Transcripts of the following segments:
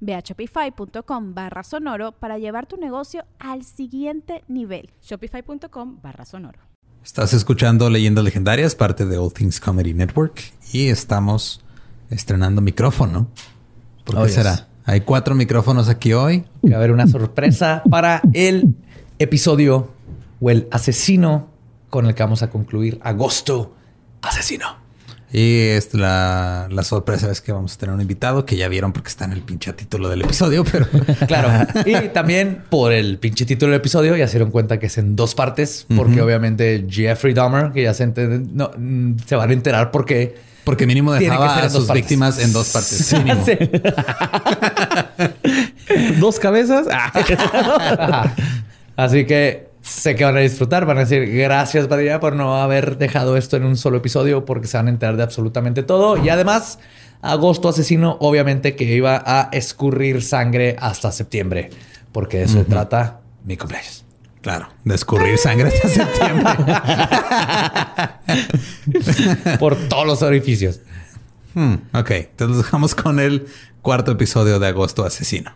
Ve a shopify.com barra sonoro para llevar tu negocio al siguiente nivel. Shopify.com barra sonoro. Estás escuchando Leyendas Legendarias, parte de All Things Comedy Network, y estamos estrenando micrófono. ¿Por qué Oh, yes. será? Hay cuatro micrófonos aquí hoy. Va a haber una sorpresa para el episodio o el asesino con el que vamos a concluir agosto. Asesino. Y es la, la sorpresa es que vamos a tener un invitado que ya vieron porque está en el pinche título del episodio, pero Claro. y también por el pinche título del episodio ya se dieron cuenta que es en dos partes, porque obviamente Jeffrey Dahmer, que ya se, enten- no, mm, se van a enterar porque porque mínimo dejaba ser a sus partes. víctimas en dos partes. mínimo. Dos cabezas. Ah. Así que sé que van a disfrutar, van a decir gracias Padilla por no haber dejado esto en un solo episodio porque se van a enterar de absolutamente todo. Y además, agosto asesino, obviamente que iba a escurrir sangre hasta septiembre, porque de eso se trata mi cumpleaños. Claro, de escurrir sangre hasta septiembre. Por todos los orificios. Hmm, ok, entonces nos dejamos con el cuarto episodio de Agosto Asesino.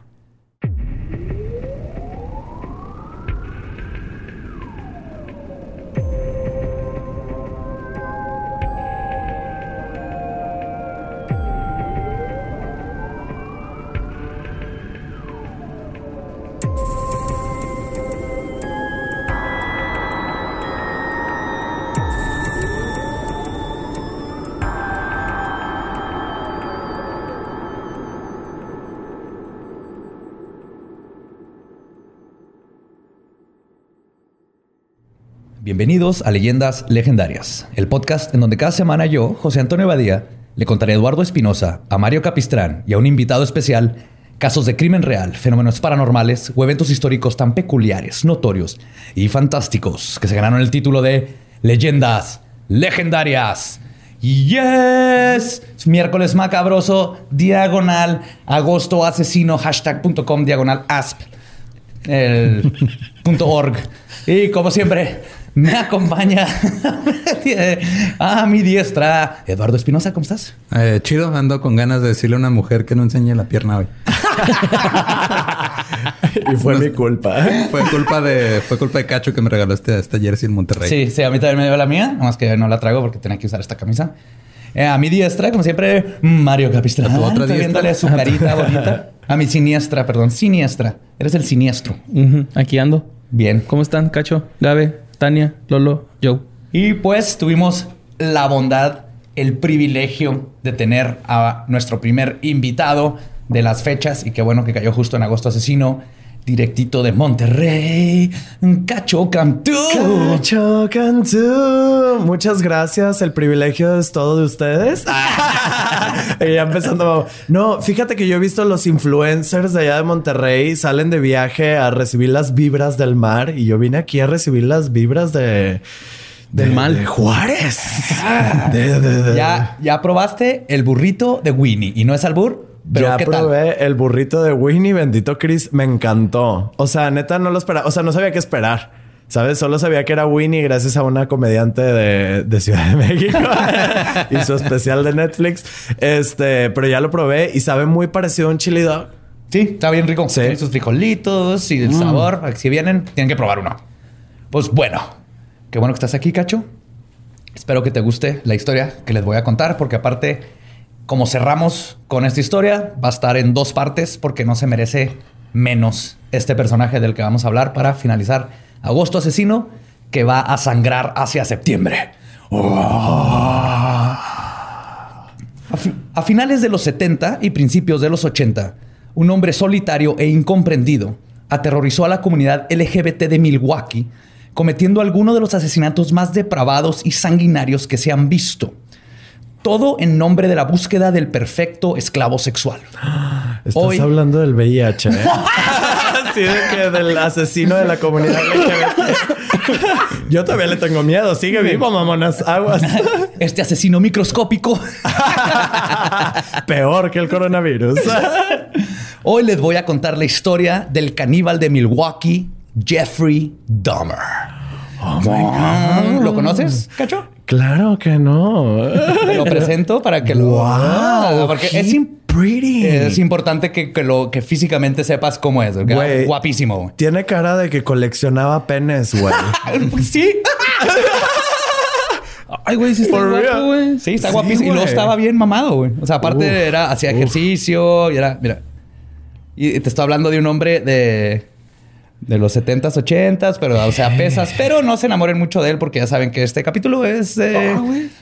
Bienvenidos a Leyendas Legendarias, el podcast en donde cada semana yo, José Antonio Badía, le contaré a Eduardo Espinosa, a Mario Capistrán y a un invitado especial casos de crimen real, fenómenos paranormales o eventos históricos tan peculiares, notorios y fantásticos que se ganaron el título de Leyendas Legendarias. Yes, es miércoles macabroso, diagonal, agosto asesino, hashtag.com, diagonal asp el punto org. Y como siempre, me acompaña a mi diestra Eduardo Espinosa. ¿Cómo estás? Eh, chido, ando con ganas de decirle a una mujer que no enseñe la pierna hoy. y fue mi culpa. Fue culpa de, fue culpa de Cacho que me regaló este, esta jersey en Monterrey. Sí, sí, a mí también me dio la mía, nomás que no la traigo porque tenía que usar esta camisa. Eh, a mi diestra, como siempre, Mario Capistrán. ¿A tu otra Estoy diestra? viéndole su carita bonita. A mi siniestra, perdón, siniestra. Eres el siniestro. Aquí ando. Bien. ¿Cómo están, Cacho, Gabe, Tania, Lolo, Joe? Y pues tuvimos la bondad, el privilegio de tener a nuestro primer invitado de las fechas y qué bueno que cayó justo en agosto asesino, directito de Monterrey, Cacho Cantú. Cacho Cantú. Muchas gracias. El privilegio es todo de ustedes. y ya empezando. No, fíjate que yo he visto los influencers de allá de Monterrey salen de viaje a recibir las vibras del mar y yo vine aquí a recibir las vibras de. Del de- mal. de Juárez. De- Ya, ya probaste el burrito de Winnie y no es albur, pero ya ¿qué tal? probé el burrito de Winnie, bendito Chris, me encantó. O sea, neta no lo esperaba, o sea, no sabía qué esperar. ¿Sabes? Solo sabía que era Winnie gracias a una comediante de, de Ciudad de México y su especial de Netflix. Este, pero ya lo probé y sabe muy parecido a un chili dog. Sí, está bien rico. Sí. Tiene sus frijolitos y el sabor. Si vienen, tienen que probar uno. Pues bueno, qué bueno que estás aquí, Cacho. Espero que te guste la historia que les voy a contar, porque aparte, como cerramos con esta historia, va a estar en dos partes porque no se merece menos este personaje del que vamos a hablar para finalizar Agosto Asesino. que va a sangrar hacia septiembre. A, a finales de los 70 y principios de los 80, un hombre solitario e incomprendido aterrorizó a la comunidad LGBT de Milwaukee, cometiendo algunos de los asesinatos más depravados y sanguinarios que se han visto. Todo en nombre de la búsqueda del perfecto esclavo sexual. Estás Hoy- hablando del VIH, ¿eh? Así de que del asesino de la comunidad. Yo todavía le tengo miedo. Sigue vivo, mamonas. Aguas. Este asesino microscópico. Peor que el coronavirus. Hoy les voy a contar la historia del caníbal de Milwaukee, Jeffrey Dahmer. ¿Lo conoces, Cacho? Claro que no. Te lo presento para que lo... Wow, porque es, pretty. es importante que, que lo, que físicamente sepas cómo es. ¿ok? Güey. Guapísimo. Tiene cara de que coleccionaba penes, güey. Sí. Ay, güey, sí está guapo, güey. Sí, está Sí, guapísimo. Y luego güey. estaba bien mamado, güey. O sea, aparte Uf, era, hacía uf. ejercicio y era, mira. Y te estoy hablando de un hombre de, de los 70s, 80s, pero, o sea, pesas. Pero no se enamoren mucho de él porque ya saben que este capítulo es eh,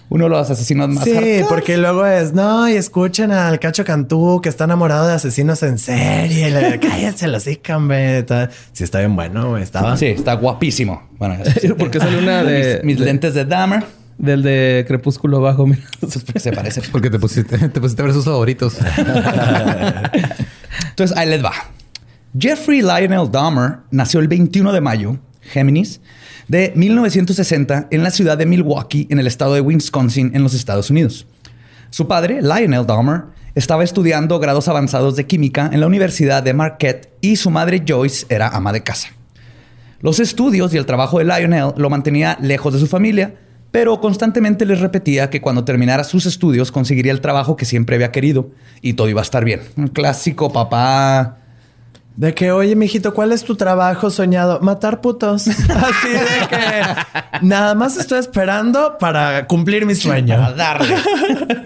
uno de los asesinos más Sí, hardcore. porque luego es, no, y escuchen al Cacho Cantú que está enamorado de asesinos en serie. Le- Cállense los. Tal. Sí, está bien bueno, güey. Estaba. Sí, está guapísimo. Bueno, Porque sale una de- mis, mis de- lentes de Dahmer. Del de Crepúsculo mira. Porque se parece. Porque te pusiste, te pusiste a ver sus favoritos. Entonces, ahí les va. Jeffrey Lionel Dahmer nació el 21 de mayo, Géminis, de 1960 en la ciudad de Milwaukee, en el estado de Wisconsin, en los Estados Unidos. Su padre, Lionel Dahmer, estaba estudiando grados avanzados de química en la Universidad de Marquette y su madre Joyce era ama de casa. Los estudios y el trabajo de Lionel lo mantenía lejos de su familia, pero constantemente les repetía que cuando terminara sus estudios conseguiría el trabajo que siempre había querido y todo iba a estar bien. Un clásico papá. De que, oye, mijito, ¿cuál es tu trabajo soñado? Matar putos. Así de que nada más estoy esperando para cumplir mi sueño. darle.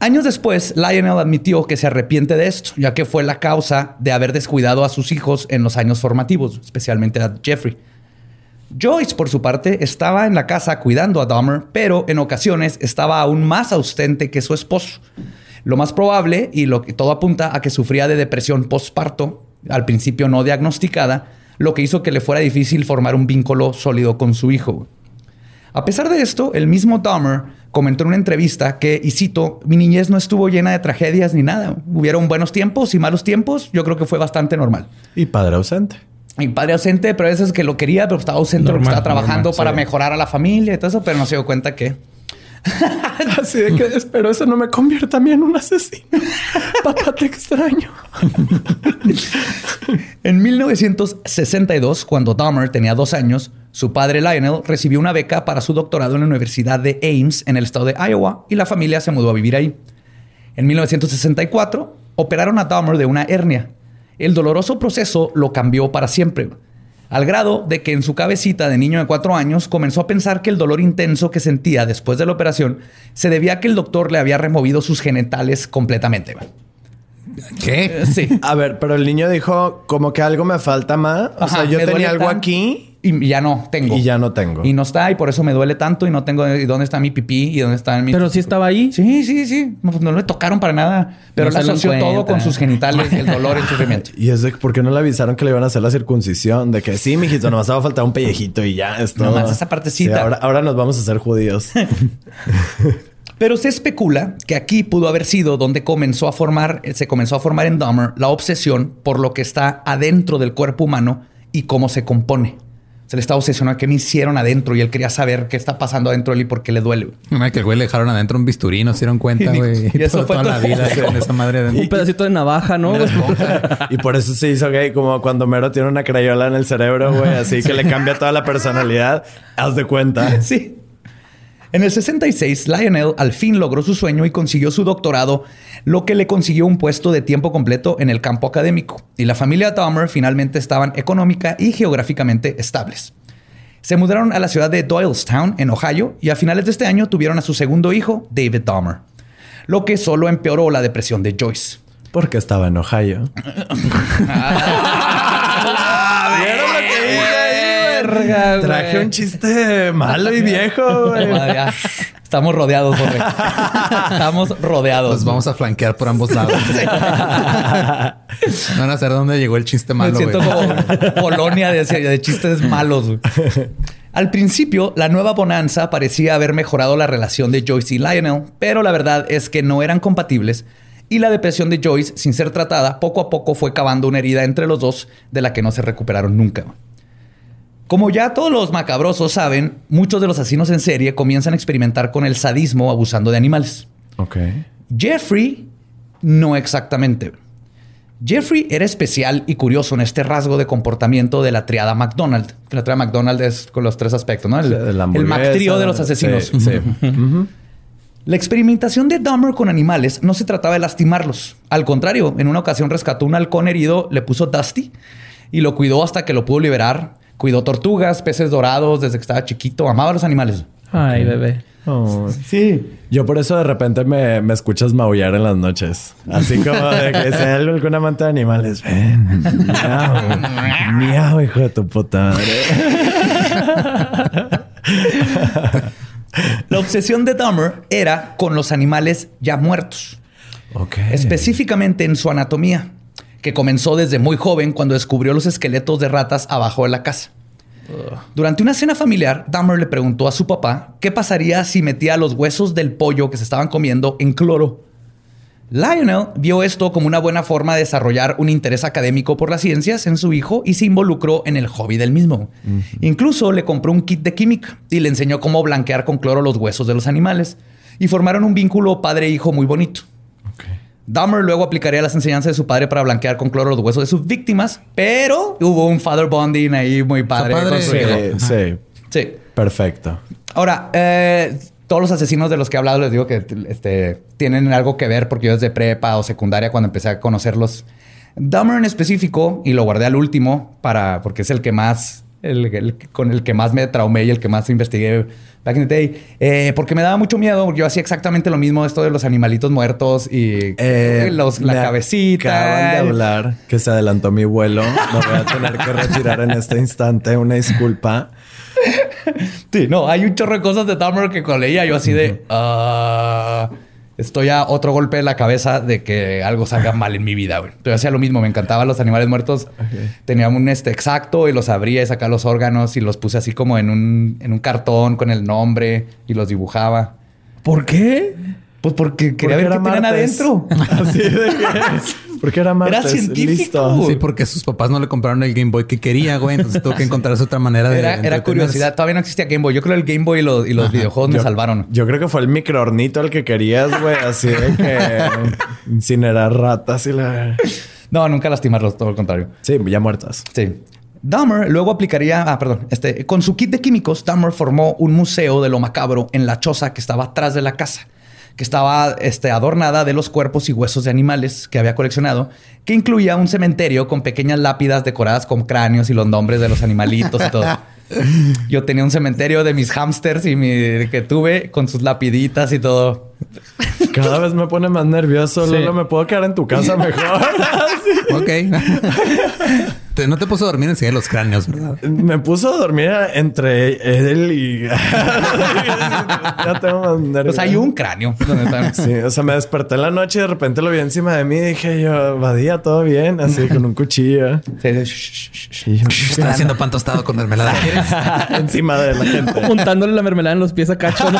Años después, Lionel admitió que se arrepiente de esto, ya que fue la causa de haber descuidado a sus hijos en los años formativos, especialmente a Jeffrey. Joyce, por su parte, estaba en la casa cuidando a Dahmer, pero en ocasiones estaba aún más ausente que su esposo. Lo más probable, y lo que todo apunta a que sufría de depresión postparto, al principio no diagnosticada, lo que hizo que le fuera difícil formar un vínculo sólido con su hijo. A pesar de esto, el mismo Dahmer comentó en una entrevista que, y cito, mi niñez no estuvo llena de tragedias ni nada. Hubieron buenos tiempos y malos tiempos. Yo creo que fue bastante normal. Y padre ausente. Mi padre ausente, pero a veces que lo quería, pero estaba ausente porque estaba trabajando normal, para sí. mejorar a la familia y todo eso, pero no se dio cuenta que... Así de que espero eso no me convierta a mí en un asesino. Papá, te extraño. En 1962, cuando Dahmer tenía dos años, su padre Lionel recibió una beca para su doctorado en la Universidad de Ames en el estado de Iowa y la familia se mudó a vivir ahí. En 1964, operaron a Dahmer de una hernia. El doloroso proceso lo cambió para siempre, al grado de que en su cabecita de niño de cuatro años comenzó a pensar que el dolor intenso que sentía después de la operación se debía a que el doctor le había removido sus genitales completamente. ¿Qué? Sí. A ver, pero el niño dijo como que algo me falta más. O Ajá, sea, yo tenía algo aquí Y ya no tengo. y ya no tengo. Y no está, y por eso me duele tanto y no tengo y dónde está mi pipí y dónde está mi. Pero sí estaba ahí. Sí, sí, sí. No, pues no le tocaron para nada. Pero No lo asoció todo con sus genitales, el dolor, el sufrimiento. Y es de por qué no le avisaron que le iban a hacer la circuncisión. De que sí, mijito, nomás va a faltar un pellejito y ya es todo. Nomás esa partecita. Sí, ahora, ahora nos vamos a hacer judíos. Pero se especula que aquí pudo haber sido donde comenzó a formar, eh, se comenzó a formar en Dahmer la obsesión por lo que está adentro del cuerpo humano y cómo se compone. Se le estaba obsesionando qué me hicieron adentro y él quería saber qué está pasando adentro de él y por qué le duele. que el güey le dejaron adentro un bisturí, no se dieron cuenta, Y- güey. y eso fue toda la vida con esa madre adentro. Un pedacito de navaja, ¿no? Y por eso se hizo gay, como cuando Mero tiene una crayola en el cerebro, güey. Así que le cambia toda la personalidad. Haz de cuenta. Sí. En el 66, Lionel al fin logró su sueño y consiguió su doctorado, lo que le consiguió un puesto de tiempo completo en el campo académico. Y la familia Dahmer finalmente estaban económica y geográficamente estables. Se mudaron a la ciudad de Doylestown, en Ohio, y a finales de este año tuvieron a su segundo hijo, David Dahmer, lo que solo empeoró la depresión de Joyce. Porque estaba en Ohio. Verga, güey. Traje un chiste malo y viejo, güey. Estamos rodeados, Jorge. Estamos rodeados. Los vamos a flanquear por ambos lados. Van a saber dónde llegó el chiste Me malo, siento güey. como colonia de, de chistes malos. güey. Al principio, la nueva bonanza parecía haber mejorado la relación de Joyce y Lionel, pero la verdad es que no eran compatibles y la depresión de Joyce, sin ser tratada, poco a poco fue cavando una herida entre los dos de la que no se recuperaron nunca. Como ya todos los macabrosos saben, muchos de los asesinos en serie comienzan a experimentar con el sadismo abusando de animales. Ok. Jeffrey, no exactamente. Jeffrey era especial y curioso en este rasgo de comportamiento de la triada McDonald. Que La triada McDonald es con los tres aspectos, ¿no? El, el de los asesinos. Sí, sí. Ujú. La experimentación de Dahmer con animales no se trataba de lastimarlos. Al contrario, en una ocasión rescató un halcón herido, le puso Dusty y lo cuidó hasta que lo pudo liberar. Cuidó tortugas, peces dorados desde que estaba chiquito. Amaba a los animales. Ay, bebé. Oh. Sí. Yo por eso de repente me, me escuchas maullar en las noches. Así como de que sea algún amante de animales. Ven, miau, miau, hijo de tu puta madre. La obsesión de Dahmer era con los animales ya muertos. Específicamente en su anatomía, que comenzó desde muy joven cuando descubrió los esqueletos de ratas abajo de la casa. Durante una cena familiar, Dahmer le preguntó a su papá qué pasaría si metía los huesos del pollo que se estaban comiendo en cloro. Lionel vio esto como una buena forma de desarrollar un interés académico por las ciencias en su hijo y se involucró en el hobby del mismo. Incluso le compró un kit de química y le enseñó cómo blanquear con cloro los huesos de los animales. Y formaron un vínculo padre-hijo muy bonito. Dahmer luego aplicaría las enseñanzas de su padre para blanquear con cloro los huesos de sus víctimas, pero hubo un father bonding ahí muy padre. padre. con su hijo. Sí, sí. Sí. Perfecto. Ahora, eh, todos los asesinos de los que he hablado les digo que este, tienen algo que ver porque yo desde prepa o secundaria cuando empecé a conocerlos. Dahmer en específico, y lo guardé al último para, porque es el que más, el, el- con el que más me traumé y el que más investigué back in the day, eh, porque me daba mucho miedo, porque yo hacía exactamente lo mismo, esto de los animalitos muertos y Eh, los, la cabecita. Acaban de hablar que se adelantó mi vuelo. Me voy a tener que retirar en este instante. Una disculpa. Sí, no, hay un chorro de cosas de Dahmer que cuando leía yo así de... estoy a otro golpe de la cabeza de que algo salga mal en mi vida, güey. Yo hacía lo mismo, me encantaban los animales muertos. Tenía un este exacto y los abría y sacaba los órganos y los puse así como en un, en un cartón con el nombre y los dibujaba. ¿Por qué? Pues porque quería Porque ver qué tenían adentro. Así de que... Porque era martes. científico. Listo. Sí, porque sus papás no le compraron el Game Boy que quería, güey. Entonces tuvo que encontrarse otra manera de. Era, era curiosidad. Todavía no existía Game Boy. Yo creo que el Game Boy y los, y los videojuegos me salvaron. Yo creo que fue el microornito el que querías, güey. Así de que incinerar ratas y la... No, nunca lastimarlos, todo lo contrario. Sí, ya muertas. Sí. Dahmer luego aplicaría, ah, perdón, este, con su kit de químicos, Dahmer formó un museo de lo macabro en la choza que estaba atrás de la casa, que estaba este, adornada de los cuerpos y huesos de animales que había coleccionado, que incluía un cementerio con pequeñas lápidas decoradas con cráneos y los nombres de los animalitos y todo. Yo tenía un cementerio de mis hámsters y mi que tuve con sus lapiditas y todo. Cada vez me pone más nervioso. Sí. Lolo, me puedo quedar en tu casa mejor. Ok. Te- no te puso a dormir enseguida los cráneos, ¿verdad? me puso a dormir entre él y... ya tengo más nervios. Pues hay un cráneo. donde están. Sí, o sea, me desperté en la noche y de repente lo vi encima de mí y dije yo, Badía, todo bien, así con un cuchillo. Sí, haciendo pan tostado con mermelada. encima de la gente. Montándole la mermelada en los pies a Cacho, ¿no?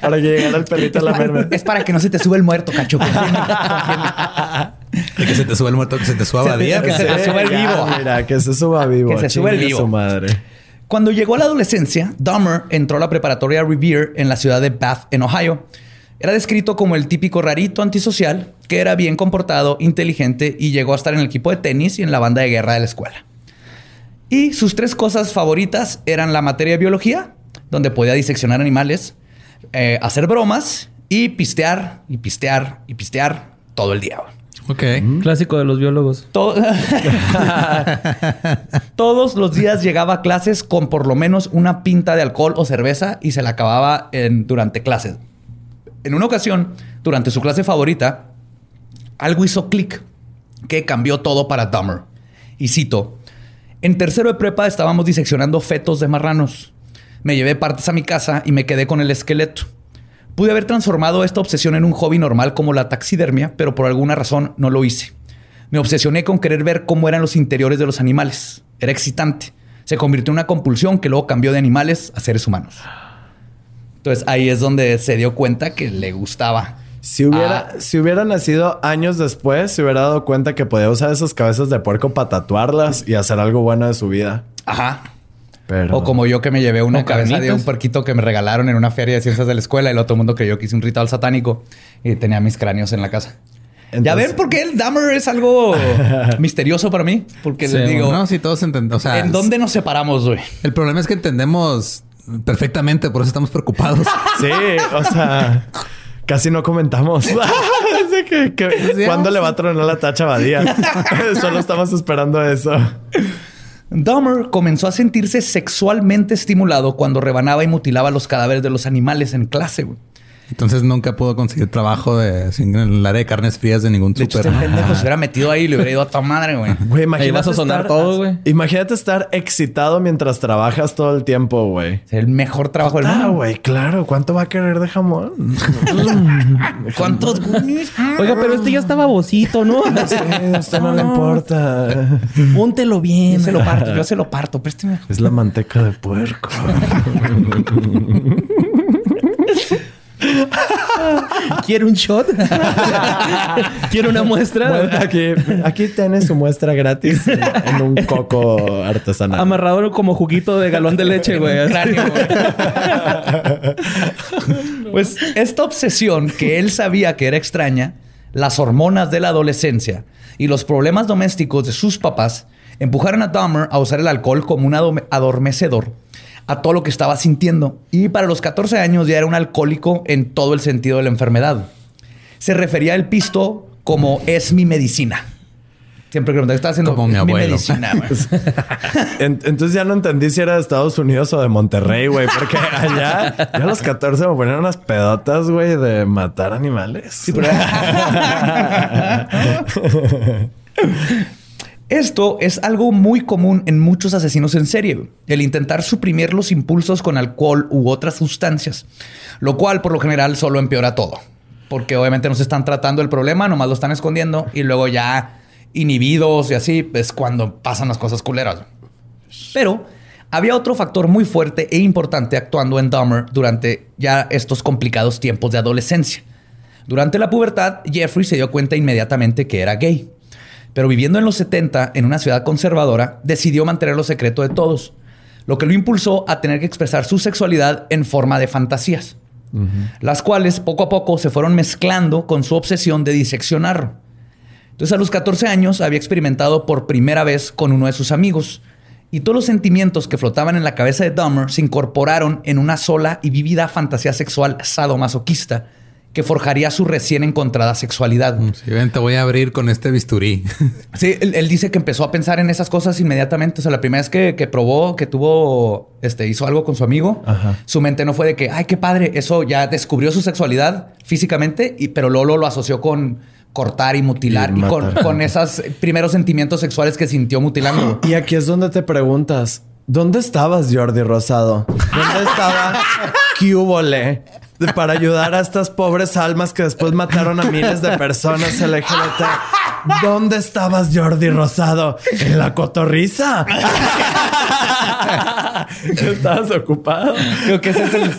Para que llegara el pelito a la mermelada. Es para que no se te sube el muerto, cacho. Y que se te suba el muerto, que se te suba a día. que se te suba el Ya, vivo. Mira, que se suba vivo. Que se suba el vivo. su madre. Cuando llegó a la adolescencia, Dahmer entró a la preparatoria Revere en la ciudad de Bath, en Ohio. Era descrito como el típico rarito antisocial que era bien comportado, inteligente y llegó a estar en el equipo de tenis y en la banda de guerra de la escuela. Y sus tres cosas favoritas eran la materia de biología, donde podía diseccionar animales, eh, hacer bromas y pistear y pistear y pistear todo el día. Ok. Clásico de los biólogos. To- Todos los días llegaba a clases con por lo menos una pinta de alcohol o cerveza y se la acababa en- durante clases. En una ocasión, durante su clase favorita, algo hizo clic que cambió todo para Dahmer. Y cito, En tercero de prepa estábamos diseccionando fetos de marranos. Me llevé partes a mi casa y me quedé con el esqueleto. Pude haber transformado esta obsesión en un hobby normal como la taxidermia, pero por alguna razón no lo hice. Me obsesioné con querer ver cómo eran los interiores de los animales. Era excitante. Se convirtió en una compulsión que luego cambió de animales a seres humanos. Entonces ahí es donde se dio cuenta que le gustaba. Si hubiera, Ah. si hubiera nacido años después, se hubiera dado cuenta que podía usar esas cabezas de puerco para tatuarlas y hacer algo bueno de su vida. Ajá. Pero... O como yo que me llevé una cabeza de un puerquito que me regalaron en una feria de ciencias de la escuela y el otro mundo creyó que hice un ritual satánico y tenía mis cráneos en la casa. ya Entonces- ven por qué el Dahmer es algo misterioso para mí. Porque Sí, les digo, No, sí, todos entendemos. O sea, ¿en dónde nos separamos, güey? El problema es que entendemos perfectamente, por eso estamos preocupados. Sí, o sea, casi no comentamos. Que, que- ¿Cuándo le va a tronar la tacha Badía? Solo estamos esperando eso. Dahmer comenzó a sentirse sexualmente estimulado cuando rebanaba y mutilaba los cadáveres de los animales en clase. Entonces nunca pudo conseguir trabajo de, sin- en el área de carnes frías de ningún De hecho, súper. este pendejo se hubiera metido ahí y le hubiera ido a tu madre, güey. Güey, imagínate. Ahí vas a sonar estar- todo, güey. Imagínate estar excitado mientras trabajas todo el tiempo, güey. Es el mejor trabajo del Ah, mundo. güey, claro. ¿Cuánto va a querer de jamón? ¿Cuántos gummies? Oiga, pero este ya está babosito, ¿no? Sí, a usted no le importa. Póntelo Yo bien. se lo parto, yo se lo parto. Présteme. Es la manteca de puerco. ¿Quiere un shot? ¿Quiere una muestra? Bueno, aquí, aquí tienes su muestra gratis en, en un coco artesanal. Amarrado como juguito de galón de leche, güey. cráneo, güey. pues esta obsesión que él sabía que era extraña, las hormonas de la adolescencia y los problemas domésticos de sus papás empujaron a Dahmer a usar el alcohol como un adormecedor a todo lo que estaba sintiendo. Y para los 14 años ya era un alcohólico en todo el sentido de la enfermedad. Se refería al pisto como es mi medicina. Siempre que me está haciendo Como mi medicina. güey". En- entonces ya no entendí si era de Estados Unidos o de Monterrey, güey. Porque allá, ya a los 14 me ponían unas pedotas, güey, de matar animales. Esto es algo muy común en muchos asesinos en serie, el intentar suprimir los impulsos con alcohol u otras sustancias, lo cual por lo general solo empeora todo, porque obviamente no se están tratando el problema, nomás lo están escondiendo y luego ya inhibidos y así es cuando pasan las cosas culeras. Pero había otro factor muy fuerte e importante actuando en Dahmer durante ya estos complicados tiempos de adolescencia. Durante la pubertad, Jeffrey se dio cuenta inmediatamente que era gay. Pero viviendo en los 70 en una ciudad conservadora, decidió mantenerlo secreto de todos, lo que lo impulsó a tener que expresar su sexualidad en forma de fantasías, las cuales poco a poco se fueron mezclando con su obsesión de diseccionarlo. Entonces a los 14 años había experimentado por primera vez con uno de sus amigos y todos los sentimientos que flotaban en la cabeza de Dahmer se incorporaron en una sola y vívida fantasía sexual sadomasoquista que forjaría su recién encontrada sexualidad. Sí, ven, te voy a abrir con este bisturí. Sí, él, él dice que empezó a pensar en esas cosas inmediatamente. O sea, la primera vez que, que probó, que tuvo, este, hizo algo con su amigo, Ajá. su mente no fue de que, ay, qué padre, eso ya descubrió su sexualidad físicamente, y, pero Lolo lo asoció con cortar y mutilar Y y, con, con esos primeros sentimientos sexuales que sintió mutilando. Y aquí es donde te preguntas, ¿dónde estabas, Jordi Rosado? ¿Dónde estaba Cubole? Para ayudar a estas pobres almas que después mataron a miles de personas LGBT. ¿Dónde estabas, Jordi Rosado? En la cotorriza. Estabas ocupado. Creo que ese es el...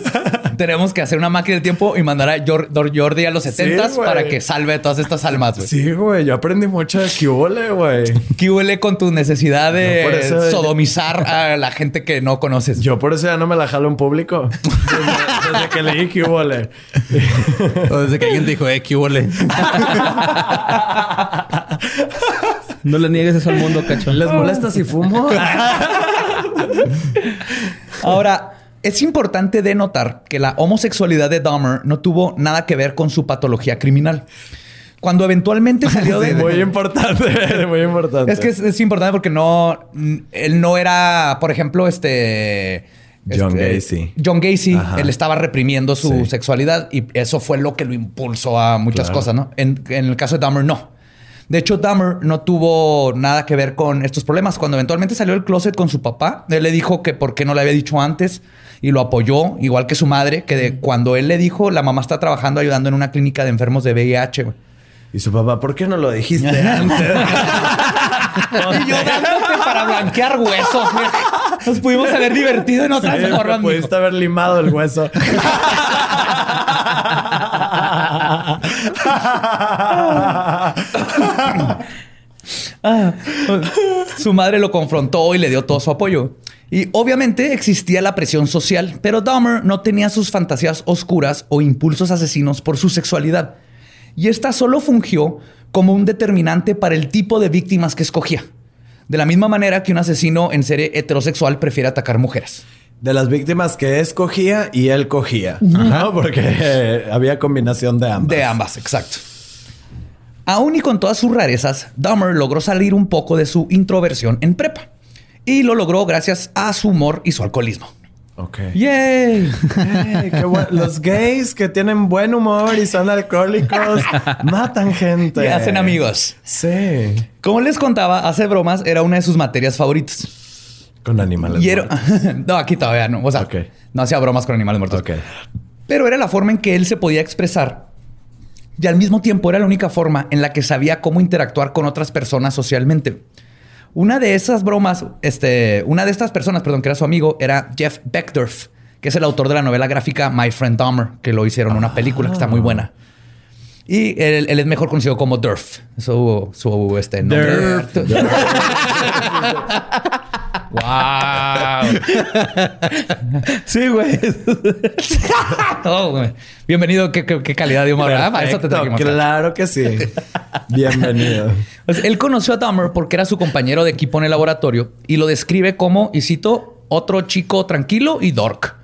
Tenemos que hacer una máquina del tiempo y mandar a Jordi a los 70 güey. para que salve todas estas almas. güey. Sí, güey. Yo aprendí mucho de Cubole, güey. ¿Qué huele con tu necesidad de eso- sodomizar a la gente que no conoces? Yo por eso ya no me la jalo en público. Desde, desde que leí Cubole. O desde que alguien dijo, eh, ¿qué huele? No le niegues eso al mundo, cacho. ¿Les molesta si fumo? Ahora, es importante denotar que la homosexualidad de Dahmer no tuvo nada que ver con su patología criminal. Cuando eventualmente salió de... muy importante, muy importante. Es que es, es importante porque no... Él no era, por ejemplo, este... John este, Gacy. John Gacy, Ajá. él estaba reprimiendo su Sí. sexualidad y eso fue lo que lo impulsó a muchas Claro. cosas, ¿no? En, en el caso de Dahmer, no. De hecho, Dahmer no tuvo nada que ver con estos problemas. Cuando eventualmente salió del closet con su papá, él le dijo que por qué no le había dicho antes y lo apoyó, igual que su madre, que de cuando él le dijo, la mamá está trabajando ayudando en una clínica de enfermos de VIH. güey. Y su papá, ¿por qué no lo dijiste antes? Y yo dándote para blanquear huesos. güey. Nos pudimos haber divertido y no Sí, pudiste haber limado el hueso. Ah, su madre lo confrontó y le dio todo su apoyo. Y obviamente existía la presión social, pero Dahmer no tenía sus fantasías oscuras o impulsos asesinos por su sexualidad. Y esta solo fungió como un determinante para el tipo de víctimas que escogía. De la misma manera que un asesino en serie heterosexual prefiere atacar mujeres. De las víctimas que escogía y él cogía. ¿no? Porque eh, había combinación de ambas. De ambas, exacto. Aún y con todas sus rarezas, Dahmer logró salir un poco de su introversión en prepa. Y lo logró gracias a su humor y su alcoholismo. Ok. ¡Yay! Ey, qué Los gays que tienen buen humor y son alcohólicos matan gente. Y hacen amigos. Sí. Como les contaba, hacer bromas era una de sus materias favoritas. Con animales. Y era- no, aquí todavía no. O sea, no hacía bromas con animales muertos. Ok. Pero era la forma en que él se podía expresar. Y al mismo tiempo era la única forma en la que sabía cómo interactuar con otras personas socialmente. Una de esas bromas, este, una de estas personas, perdón, que era su amigo, era Jeff Beckdorf, que es el autor de la novela gráfica My Friend Dahmer, que lo hicieron una película que está muy buena. Y él, él es mejor conocido como Durf. Su, su este, nombre. wow. Sí, güey. Oh, güey. Bienvenido. ¿Qué, qué- qué calidad de humor. claro que sí. Bienvenido. Pues, él conoció a Dahmer porque era su compañero de equipo en el laboratorio y lo describe como, y cito, otro chico tranquilo y dork.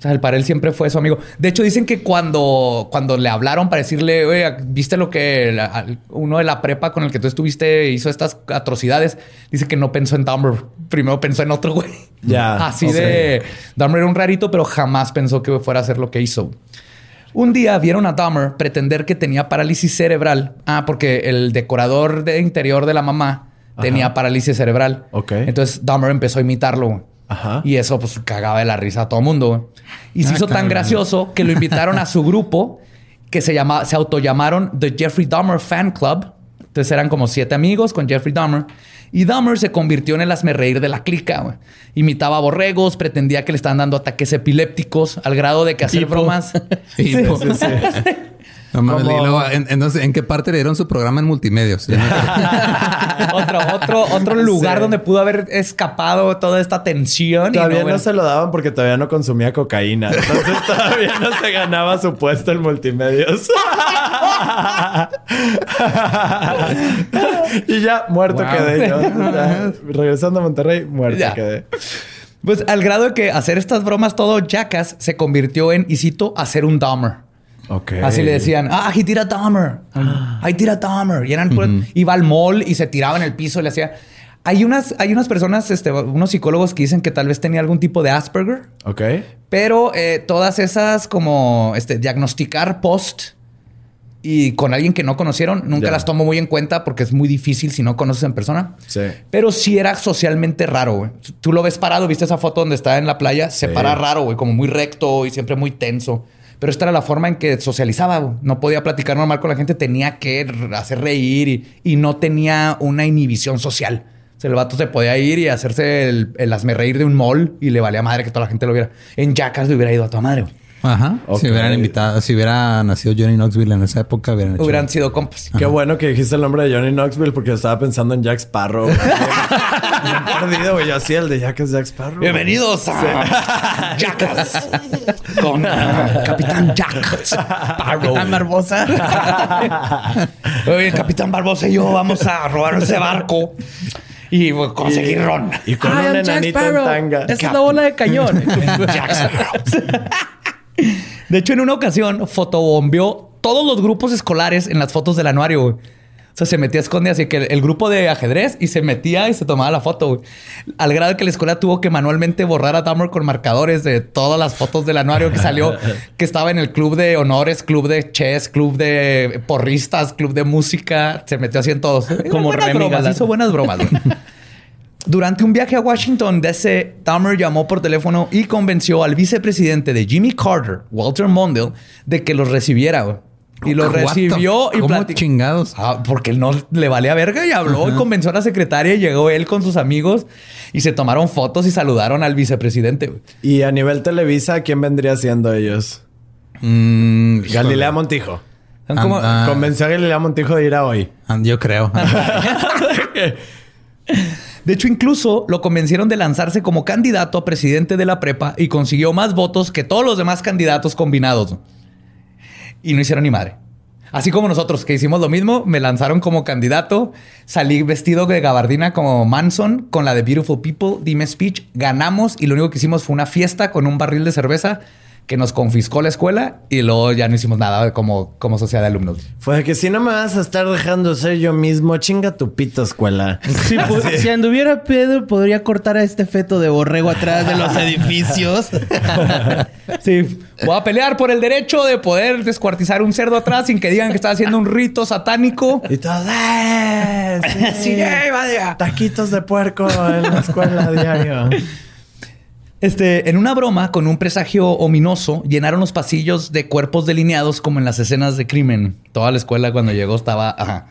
O sea, el para él siempre fue su amigo. De hecho, dicen que cuando, cuando le hablaron para decirle, oye, ¿viste lo que la- uno de la prepa con el que tú estuviste hizo estas atrocidades? Dice que no pensó en Dahmer. Primero pensó en otro güey. Ya, Así de... Dahmer era un rarito, pero jamás pensó que fuera a hacer lo que hizo. Un día vieron a Dahmer pretender que tenía parálisis cerebral. Ah, porque el decorador de interior de la mamá tenía parálisis cerebral. Ok. Entonces Dahmer empezó a imitarlo. Ajá. Y eso pues cagaba de la risa a todo mundo. güey. Y se Ah, hizo tan gracioso que lo invitaron a su grupo que se llama, se autollamaron The Jeffrey Dahmer Fan Club. Entonces eran como siete amigos con Jeffrey Dahmer. Y Dahmer se convirtió en el hazmerreír de la clica. güey. Imitaba a borregos, pretendía que le estaban dando ataques epilépticos al grado de que hacer Hipo. bromas. Sí, sí. No mames, Como- y luego, ¿en, en, qué parte le dieron su programa en multimedios? Otro, otro, otro lugar Sí. donde pudo haber escapado toda esta tensión. y Todavía no, se lo daban porque todavía no consumía cocaína. Entonces todavía no se ganaba su puesto en multimedios. y ya muerto Wow. quedé yo. Ya, regresando a Monterrey, muerto Ya. quedé. Pues al grado de que hacer estas bromas todo jackass se convirtió en, y cito, hacer un Dahmer. Ok. Así le decían, ah, ahí tira Dahmer. Ahí tira Dahmer. Y eran, pues, iba al mall y se tiraba en el piso y le hacía. Hay unas, hay unas personas, este, unos psicólogos que dicen que tal vez tenía algún tipo de Asperger, Ok. pero eh, todas esas como este, diagnosticar post y con alguien que no conocieron, nunca las tomo muy en cuenta porque es muy difícil si no conoces en persona. Sí. Pero sí era socialmente raro, güey. Tú lo ves parado, viste esa foto donde está en la playa, se Sí. para raro, güey, como muy recto y siempre muy tenso. Pero esta era la forma en que socializaba. No podía platicar normal con la gente, tenía que hacer reír y, no tenía una inhibición social. O sea, el vato se podía ir y hacerse el, el reír de un mall y le valía madre que toda la gente lo viera. En Jackass le hubiera ido a toda madre. Ajá. Si hubieran invitado, si hubiera nacido Johnny Knoxville en esa época, hubieran hecho. Hubieran sido compas. Qué bueno que dijiste el nombre de Johnny Knoxville porque estaba pensando en Jack Sparrow. Bien perdido, güey. Yo así el de Jack es Jack Sparrow. Bienvenidos a Jackass con ah, Capitán Jack Sparrow. Capitán Barbosa. Hoy el Capitán Barbosa y yo vamos a robar ese barco y bueno, conseguir ron. Y con I un am Jack enanito en tanga. Esa es la bola de cañón. Jack Sparrow. De hecho, en una ocasión fotobombeó todos los grupos escolares en las fotos del anuario. güey. O sea, se metía a esconde así que el grupo de ajedrez y se metía y se tomaba la foto, güey. Al grado que la escuela tuvo que manualmente borrar a Dahmer con marcadores de todas las fotos del anuario que salió, que estaba en el club de honores, club de chess, club de porristas, club de música. Se metió así en todos. Como buenas bromas, hizo buenas bromas, güey. Durante un viaje a Washington, DC, Dahmer llamó por teléfono y convenció al vicepresidente de Jimmy Carter, Walter Mondale, de que los recibiera, güey. Y the- recibió y ¿Cómo platic- chingados? Ah, porque él no le valía verga y habló y convenció a la secretaria y llegó él con sus amigos y se tomaron fotos y saludaron al vicepresidente. güey. Y a nivel Televisa, ¿quién vendría siendo ellos? Mm, Galilea Montijo. Como- Convenció a Galilea Montijo de ir a hoy. ah, Yo creo. De hecho, incluso lo convencieron de lanzarse como candidato a presidente de la prepa y consiguió más votos que todos los demás candidatos combinados. Y no hicieron ni madre. Así como nosotros que hicimos lo mismo, me lanzaron como candidato, salí vestido de gabardina como Manson con la de Beautiful People, dime speech, ganamos y lo único que hicimos fue una fiesta con un barril de cerveza que nos confiscó la escuela y luego ya no hicimos nada como, como sociedad de alumnos. Fue de que si no me vas a estar dejando ser yo mismo, chinga tu pito escuela. Si, pu- si anduviera pedo, podría cortar a este feto de borrego atrás de los edificios. Sí, voy a pelear por el derecho de poder descuartizar un cerdo atrás sin que digan que está haciendo un rito satánico. Y todo, ¡eh! Sí, ¡eh, vaya! Taquitos de puerco en la escuela diario. Este, en una broma con un presagio ominoso, llenaron los pasillos de cuerpos delineados como en las escenas de crimen. Toda la escuela cuando llegó estaba. ajá.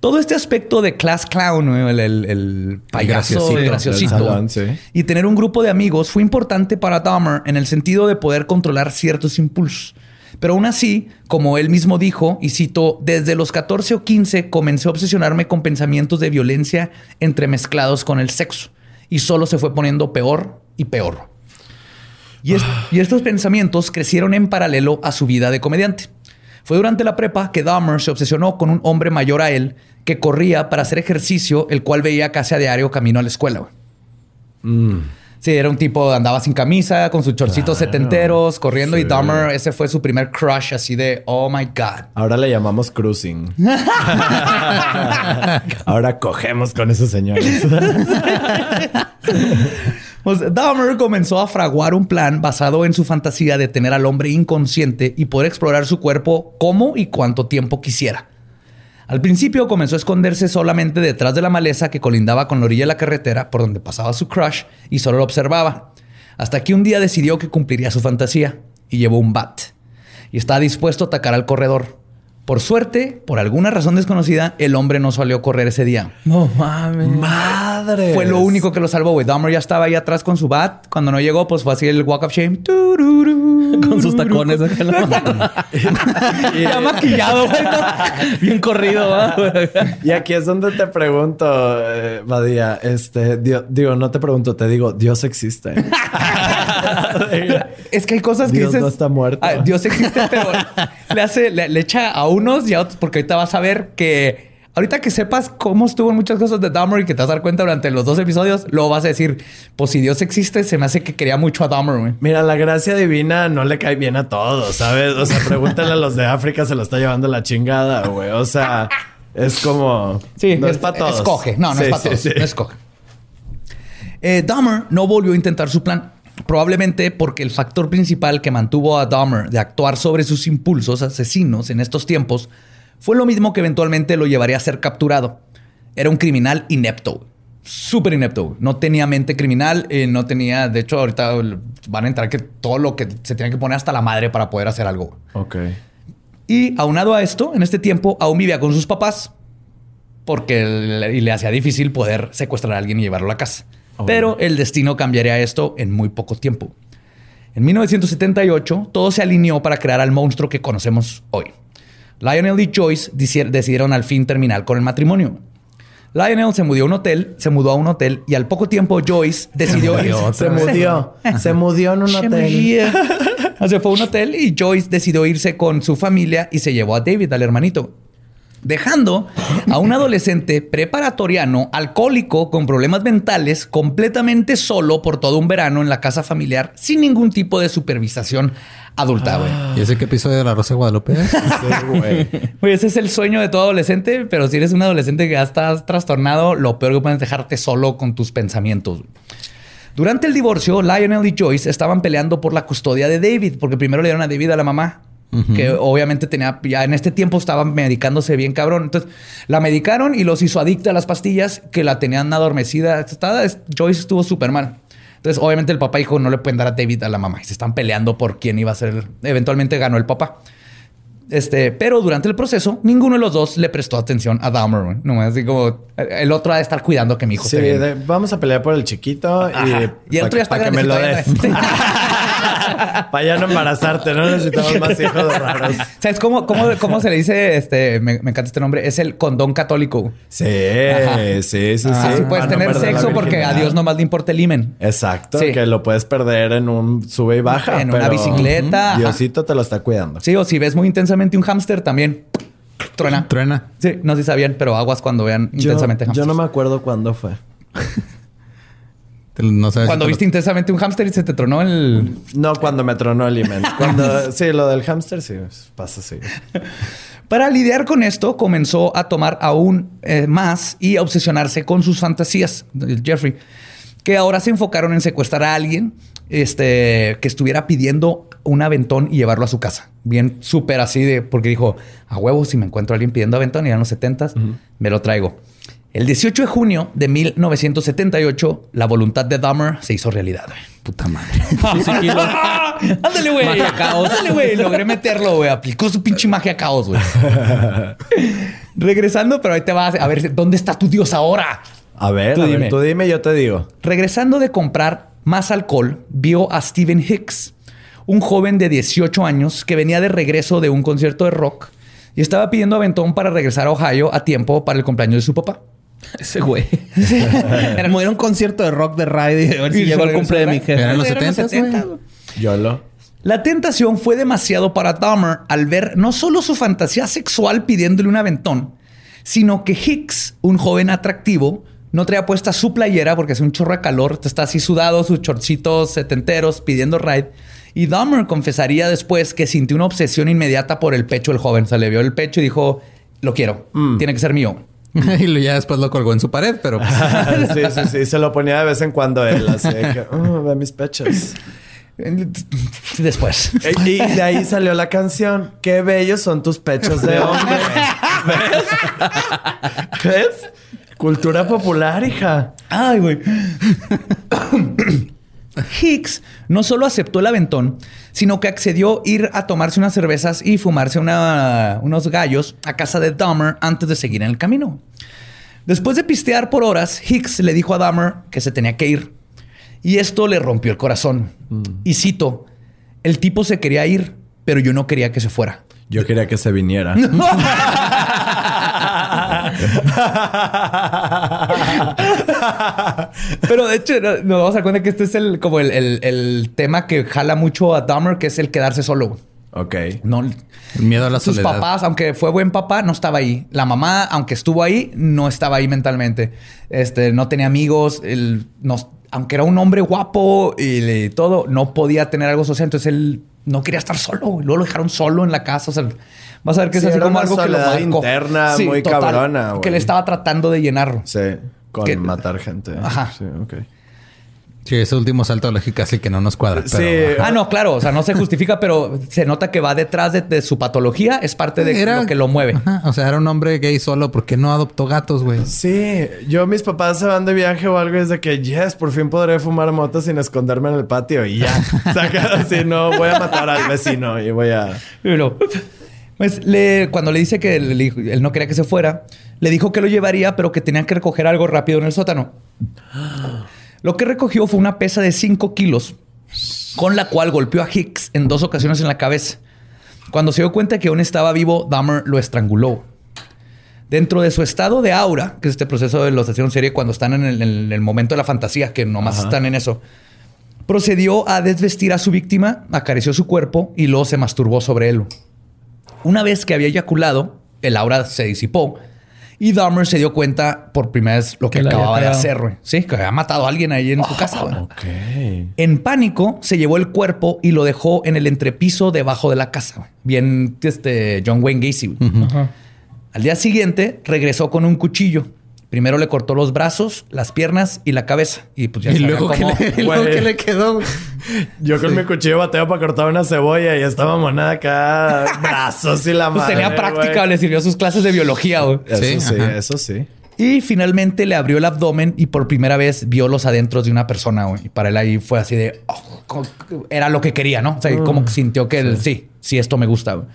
Todo este aspecto de class clown, el, el- el payaso graciosito. el graciosito, El salón, sí. y tener un grupo de amigos fue importante para Dahmer en el sentido de poder controlar ciertos impulsos. Pero aún así, como él mismo dijo, y cito, desde los 14 o 15 comencé a obsesionarme con pensamientos de violencia entremezclados con el sexo. Y solo se fue poniendo peor y peor. Y, es- y estos pensamientos crecieron en paralelo a su vida de comediante. Fue durante la prepa que Dahmer se obsesionó con un hombre mayor a él que corría para hacer ejercicio, el cual veía casi a diario camino a la escuela. Sí, era un tipo, andaba sin camisa, con sus chorcitos Claro. setenteros, corriendo. Y. Dahmer, ese fue su primer crush, así de, oh my God. Ahora le llamamos cruising. Ahora cogemos con esos señores. Pues Dahmer comenzó a fraguar un plan basado en su fantasía de tener al hombre inconsciente y poder explorar su cuerpo como y cuánto tiempo quisiera. Al principio comenzó a esconderse solamente detrás de la maleza que colindaba con la orilla de la carretera por donde pasaba su crush y solo lo observaba. Hasta que un día decidió que cumpliría su fantasía y llevó un bat. Y estaba dispuesto a atacar al corredor. Por suerte, por alguna razón desconocida, el hombre no salió a correr ese día. No mames. Madre. Fue lo único que lo salvó, güey. Dahmer ya estaba ahí atrás con su bat. Cuando no llegó, pues fue así el walk of shame. Con sus tacones acá en la mano. ya maquillado, güey. Bien corrido, ¿va? Y aquí es donde te pregunto, eh, Badía, este, digo, no te pregunto, te digo, Dios existe. Es que hay cosas que Dios dices. no está muerto. Ah, Dios existe, pero le hace, le, le echa a unos y a otros, porque ahorita vas a ver que. Ahorita que sepas cómo estuvo en muchas cosas de Dahmer y que te vas a dar cuenta durante los dos episodios, luego vas a decir, pues si Dios existe, se me hace que quería mucho a Dahmer, güey. Mira, la gracia divina no le cae bien a todos, ¿sabes? O sea, pregúntale a los de África, se lo está llevando la chingada, güey. O sea, es como... Sí, no es, para todos. Escoge. No, no Sí, es para sí, todos. sí. No escoge. Eh, Dahmer no volvió a intentar su plan. Probablemente porque el factor principal que mantuvo a Dahmer de actuar sobre sus impulsos asesinos en estos tiempos fue lo mismo que eventualmente lo llevaría a ser capturado. Era un criminal inepto. Súper inepto. No tenía mente criminal. eh, no tenía... De hecho, ahorita van a entrar que todo lo que se tiene que poner hasta la madre para poder hacer algo. Ok. Y aunado a esto, en este tiempo aún vivía con sus papás porque le, y le hacía difícil poder secuestrar a alguien y llevarlo a la casa. Oh. Pero el destino cambiaría esto en muy poco tiempo. En 1978, todo se alineó para crear al monstruo que conocemos hoy. Lionel y Joyce deci- decidieron al fin terminar con el matrimonio. Lionel se mudó a un hotel, se mudó a un hotel y al poco tiempo Joyce decidió irse. Se mudió. Se mudió en un hotel. Se fue a un hotel y Joyce decidió irse con su familia y se llevó a David, al hermanito. Dejando a un adolescente preparatoriano, alcohólico, con problemas mentales, completamente solo por todo un verano en la casa familiar, sin ningún tipo de supervisación adulta, güey. ¿Y ese qué episodio de La Rosa de Guadalupe? Sí. Güey, ese es el sueño de todo adolescente, pero si eres un adolescente que ya estás trastornado, lo peor que puedes es dejarte solo con tus pensamientos. Durante el divorcio, Lionel y Joyce estaban peleando por la custodia de David, porque primero le dieron a David a la mamá, que obviamente tenía, ya en este tiempo estaba medicándose bien cabrón. Entonces la medicaron y los hizo adicta a las pastillas que la tenían adormecida. Estaba- Joyce estuvo súper mal. Entonces, obviamente, el papá dijo: No le pueden dar a David a la mamá. Y se están peleando por quién iba a ser. Eventualmente ganó el papá. Este, pero durante el proceso, ninguno de los dos le prestó atención a Dahmer. Nomás así como el otro ha de estar cuidando que mi hijo Sí, esté bien. de- vamos a pelear por el chiquito y, Ajá. Y el otro ya está que me lo des. Para ya no embarazarte, no necesitamos más hijos raros. ¿Sabes cómo, cómo, cómo se le dice? Este, me, me encanta este nombre. Es el condón católico. Sí, Ajá. sí, sí, sí. Así puedes tener sexo porque a. Dios nomás le importa el imen. Exacto, Sí. que lo puedes perder en un sube y baja. En una bicicleta, ajá. Diosito te lo está cuidando. Sí, o si ves muy intensamente un hámster también truena. Truena. Sí, no sé si sabían, pero aguas cuando vean Yo, intensamente yo hámsters. no me acuerdo cuándo fue. No sabes Cuando si viste intensamente un hámster y se te tronó el... No, cuando me tronó el. Cuando, sí, lo del hámster sí, pasa así. Para lidiar con esto, comenzó a tomar aún eh, más y a obsesionarse con sus fantasías, Jeffrey, que ahora se enfocaron en secuestrar a alguien este, que estuviera pidiendo un aventón y llevarlo a su casa. Bien súper así de, porque dijo, a huevo, si me encuentro a alguien pidiendo aventón, y eran los 70 me lo traigo. El 18 de junio de 1978, la voluntad de Dahmer se hizo realidad. güey. Puta madre. Ándale, güey. Magia caos. Ándale, güey. Logré meterlo, güey. Aplicó su pinche magia caos, güey. Regresando, pero ahí te vas a ver dónde está tu Dios ahora. A ver, Tú a ver, dime. tú dime, yo te digo. Regresando de comprar más alcohol, vio a Steven Hicks, un joven de 18 años que venía de regreso de un concierto de rock y estaba pidiendo aventón para regresar a Ohio a tiempo para el cumpleaños de su papá. Ese güey. Era como era un concierto de rock de Ride y a ver si llegó el cumple de mi jefe. Eran los Eran 70s, güey. güey. Yo lo. La tentación fue demasiado para Dahmer al ver no solo su fantasía sexual pidiéndole un aventón, sino que Hicks, un joven atractivo, no traía puesta su playera porque hace un chorro de calor, está así sudado, sus chorcitos setenteros pidiendo ride. Y Dahmer confesaría después que sintió una obsesión inmediata por el pecho del joven. Se le vio el pecho y dijo, lo quiero, tiene que ser mío. y ya después lo colgó en su pared, pero pues, sí, sí, sí. Se lo ponía de vez en cuando él. Así que, "Oh, ve mis pechos. Después. Y y de ahí salió la canción. Qué bellos son tus pechos de hombre. ¿Ves? ¿Ves? Cultura popular, hija. Ay, güey. Hicks no solo aceptó el aventón, sino que accedió a ir a tomarse unas cervezas y fumarse una- unos gallos a casa de Dahmer antes de seguir en el camino. Después de pistear por horas, Hicks le dijo a Dahmer que se tenía que ir. Y esto le rompió el corazón. Y cito, el tipo se quería ir, pero yo no quería que se fuera. Yo quería que se viniera. Pero de hecho, no- nos vamos a dar cuenta que este es el, como el, el- el tema que jala mucho a Dahmer, que es el quedarse solo. ok. No, el miedo a la sus soledad. papás, aunque fue buen papá, no estaba ahí. La mamá, aunque estuvo ahí, no estaba ahí mentalmente. Este, no tenía amigos. Él, no- aunque era un hombre guapo y le- todo, no podía tener algo social. Entonces él no quería estar solo. Luego lo dejaron solo en la casa. O sea, vas a ver que es Sí, así era como algo que lo marcó. interna muy cabrona. Que le estaba tratando de llenar. Sí. Con Que- matar gente. Ajá. Sí, ok. Sí, ese último salto lógico así que no nos cuadra. Sí. Pero, Ah, no, claro. O sea, no se justifica, pero se nota que va detrás de, de su patología. Es parte de lo que lo mueve. Ajá, o sea, era un hombre gay solo porque no adoptó gatos, güey. Sí, yo mis papás se van de viaje o algo y es de que, yes, por fin podré fumar moto sin esconderme en el patio y ya. Saca así, no, voy a matar al vecino y voy a... Pero, pues le- cuando le dice que él no quería que se fuera, le dijo que lo llevaría, pero que tenía que recoger algo rápido en el sótano. Lo que recogió fue una pesa de 5 kilos, con la cual golpeó a Hicks en dos ocasiones en la cabeza. Cuando se dio cuenta que aún estaba vivo, Dahmer lo estranguló. Dentro de su estado de aura, que es este proceso de los asesinos serie cuando están en el, en el momento de la fantasía, que nomás Ajá. están en eso, procedió a desvestir a su víctima, acarició su cuerpo y luego se masturbó sobre él. Una vez que había eyaculado, el aura se disipó. Y Dahmer se dio cuenta por primera vez lo que, acababa de hacer, güey. Sí, que había matado a alguien ahí en su casa, güey. En pánico, se llevó el cuerpo y lo dejó en el entrepiso debajo de la casa. güey. Bien, este John Wayne Gacy. güey. Al día siguiente, regresó con un cuchillo. Primero le cortó los brazos, las piernas y la cabeza. Y pues ya Y luego, ¿qué cómo- le, y luego Güey. ¿qué le quedó? Yo con mi cuchillo bateo para cortar una cebolla y estaba monada acá, brazos y la Pues madre. tenía práctica, le sirvió sus clases de biología. güey. Eso Sí, sí, eso sí. Y finalmente le abrió el abdomen y por primera vez vio los adentros de una persona. güey. Y para él ahí fue así de... oh, era lo que quería, ¿no? O sea, como que sintió que él, sí, sí, esto me gusta. güey.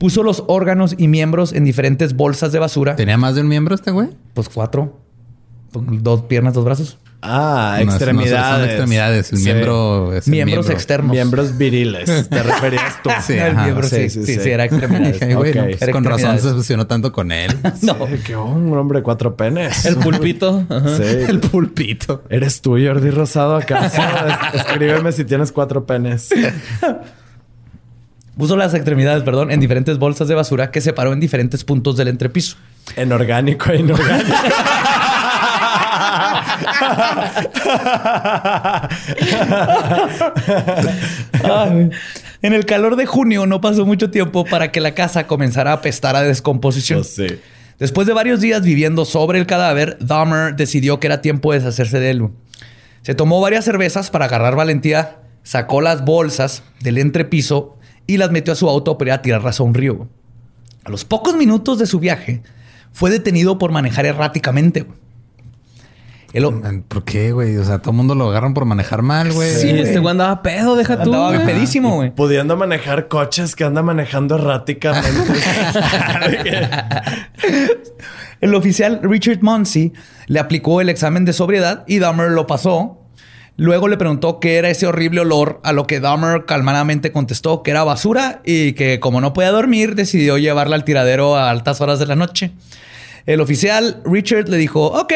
Puso los órganos y miembros en diferentes bolsas de basura. ¿Tenía más de un miembro este güey? Pues cuatro. Dos piernas, dos brazos. Ah, No, no, extremidades. son extremidades. El Sí. miembro es el Miembros miembro. externos. Miembros viriles. ¿Te referías tú? Sí, El ajá. miembro, sí, sí, sí, era extremidades. Ay, güey, no, Ok. pues, Era con razón se obsesionó tanto con él. No. Sí, que un hombre de cuatro penes. El pulpito. Ajá. Sí. El pulpito. ¿Eres tú, Jordi Rosado, acaso? Es- Escríbeme si tienes cuatro penes. Puso las extremidades, perdón, en diferentes bolsas de basura que separó en diferentes puntos del entrepiso. En orgánico e inorgánico. Ay. En el calor de junio no pasó mucho tiempo para que la casa comenzara a apestar a descomposición. Pues sí. Después de varios días viviendo sobre el cadáver, Dahmer decidió que era tiempo de deshacerse de él. Se tomó varias cervezas para agarrar valentía, sacó las bolsas del entrepiso y las metió a su auto para ir a tirarlas a un río. A los pocos minutos de su viaje, fue detenido por manejar erráticamente. El ¿Por qué, güey? O sea, todo el mundo lo agarran por manejar mal, güey. Sí, este güey andaba pedo, deja tú. andaba güey. pedísimo, güey. Pudiendo manejar coches que anda manejando erráticamente. El oficial Richard Munsey le aplicó el examen de sobriedad y Dahmer lo pasó. Luego le preguntó qué era ese horrible olor, a lo que Dahmer calmadamente contestó que era basura y que como no podía dormir, decidió llevarla al tiradero a altas horas de la noche. El oficial Richard le dijo, ok,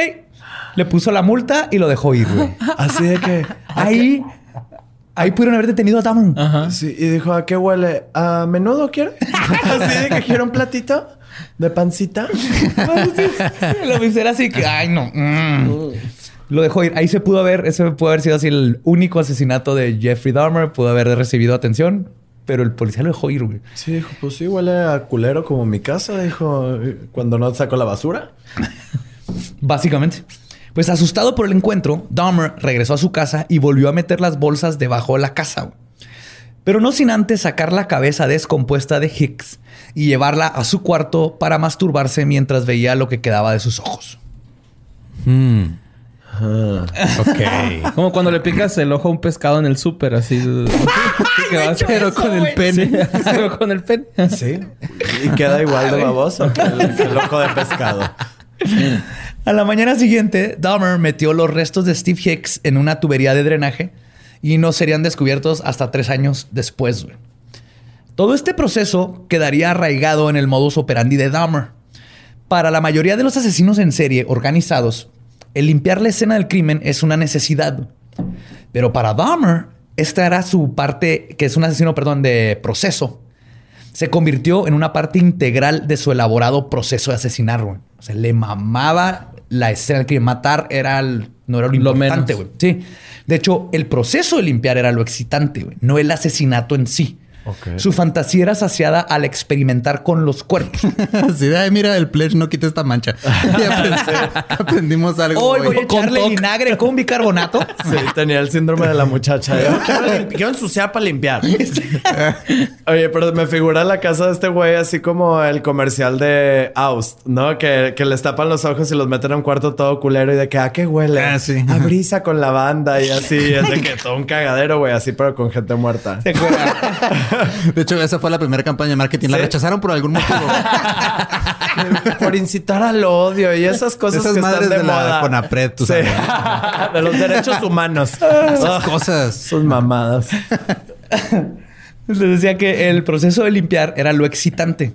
le puso la multa y lo dejó ir. güey. Así de que... Ahí, ahí pudieron haber detenido a Dahmer. Ajá. Sí, y dijo, ¿a qué huele? ¿A menudo quiere? Así de que quiere un platito de pancita. Oficial así que, ay, no. mm. Lo dejó ir. Ahí se pudo haber, ese pudo haber sido así el único asesinato de Jeffrey Dahmer. Pudo haber recibido atención, pero el policía lo dejó ir, güey. Sí, dijo, pues sí, huele a culero como mi casa, dijo, cuando no saco la basura. Básicamente. Pues asustado por el encuentro, Dahmer regresó a su casa y volvió a meter las bolsas debajo de la casa. güey. Pero no sin antes sacar la cabeza descompuesta de Hicks y llevarla a su cuarto para masturbarse mientras veía lo que quedaba de sus ojos. Hmm. Ah. Ok. Como cuando le picas el ojo a un pescado en el súper, así. que vas pero con el pene. pero con el pene. Sí. Y queda igual de baboso que el, el ojo de pescado. A la mañana siguiente, Dahmer metió los restos de Steve Hicks en una tubería de drenaje y no serían descubiertos hasta tres años después. güey. Todo este proceso quedaría arraigado en el modus operandi de Dahmer. Para la mayoría de los asesinos en serie organizados, el limpiar la escena del crimen es una necesidad. Pero para Dahmer, esta era su parte, que es un asesino, perdón, de proceso. Se convirtió en una parte integral de su elaborado proceso de asesinar, güey. O sea, le mamaba la escena del crimen. Matar era el- no era lo importante, güey. Sí. De hecho, el proceso de limpiar era lo excitante, güey. No el asesinato en sí. Su fantasía era saciada al experimentar con los cuerpos. Así de, ay, mira, el pledge no quita esta mancha. Aprendimos algo. Hoy voy a echarle vinagre con bicarbonato. Sí, tenía el síndrome de la muchacha. Yo quiero, limpi- quiero ensuciar para limpiar. Oye, pero me figura la casa de este güey así como el comercial de Aust, ¿no? Que, que les tapan los ojos y los meten a un cuarto todo culero y de que, ¿a qué huele? Ah, sí. A brisa con lavanda y así. Es de que todo un cagadero, güey, así, pero con gente muerta. ¿Se acuerdan? De hecho, esa fue la primera campaña de marketing. La ¿Sí? rechazaron por algún motivo. Por incitar al odio y esas cosas Esas que madres están de, de la moda. Conapred, tú Sí. sabes. de los derechos humanos. Esas cosas. Sus mamadas. Les decía que el proceso de limpiar era lo excitante,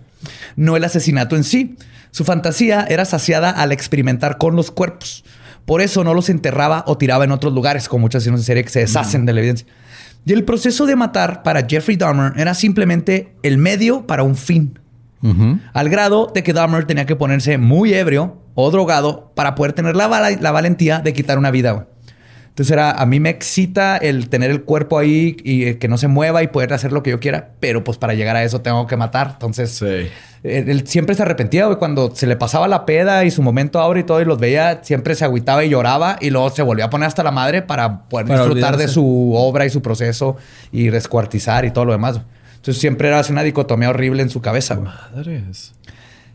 no el asesinato en sí. Su fantasía era saciada al experimentar con los cuerpos. Por eso no los enterraba o tiraba en otros lugares, como muchas en serie que se deshacen de la evidencia. Y el proceso de matar para Jeffrey Dahmer era simplemente el medio para un fin. Al grado de que Dahmer tenía que ponerse muy ebrio o drogado para poder tener la, la valentía de quitar una vida. Entonces era, a mí me excita el tener el cuerpo ahí y eh, que no se mueva y poder hacer lo que yo quiera, pero pues para llegar a eso tengo que matar. Entonces, Sí. eh, él siempre se arrepentía, güey, cuando se le pasaba la peda y su momento ahora y todo y los veía, siempre se agüitaba y lloraba y luego se volvió a poner hasta la madre para poder Para disfrutar de su obra y su proceso y descuartizar y todo lo demás. Entonces siempre era así una dicotomía horrible en su cabeza. güey. Madres.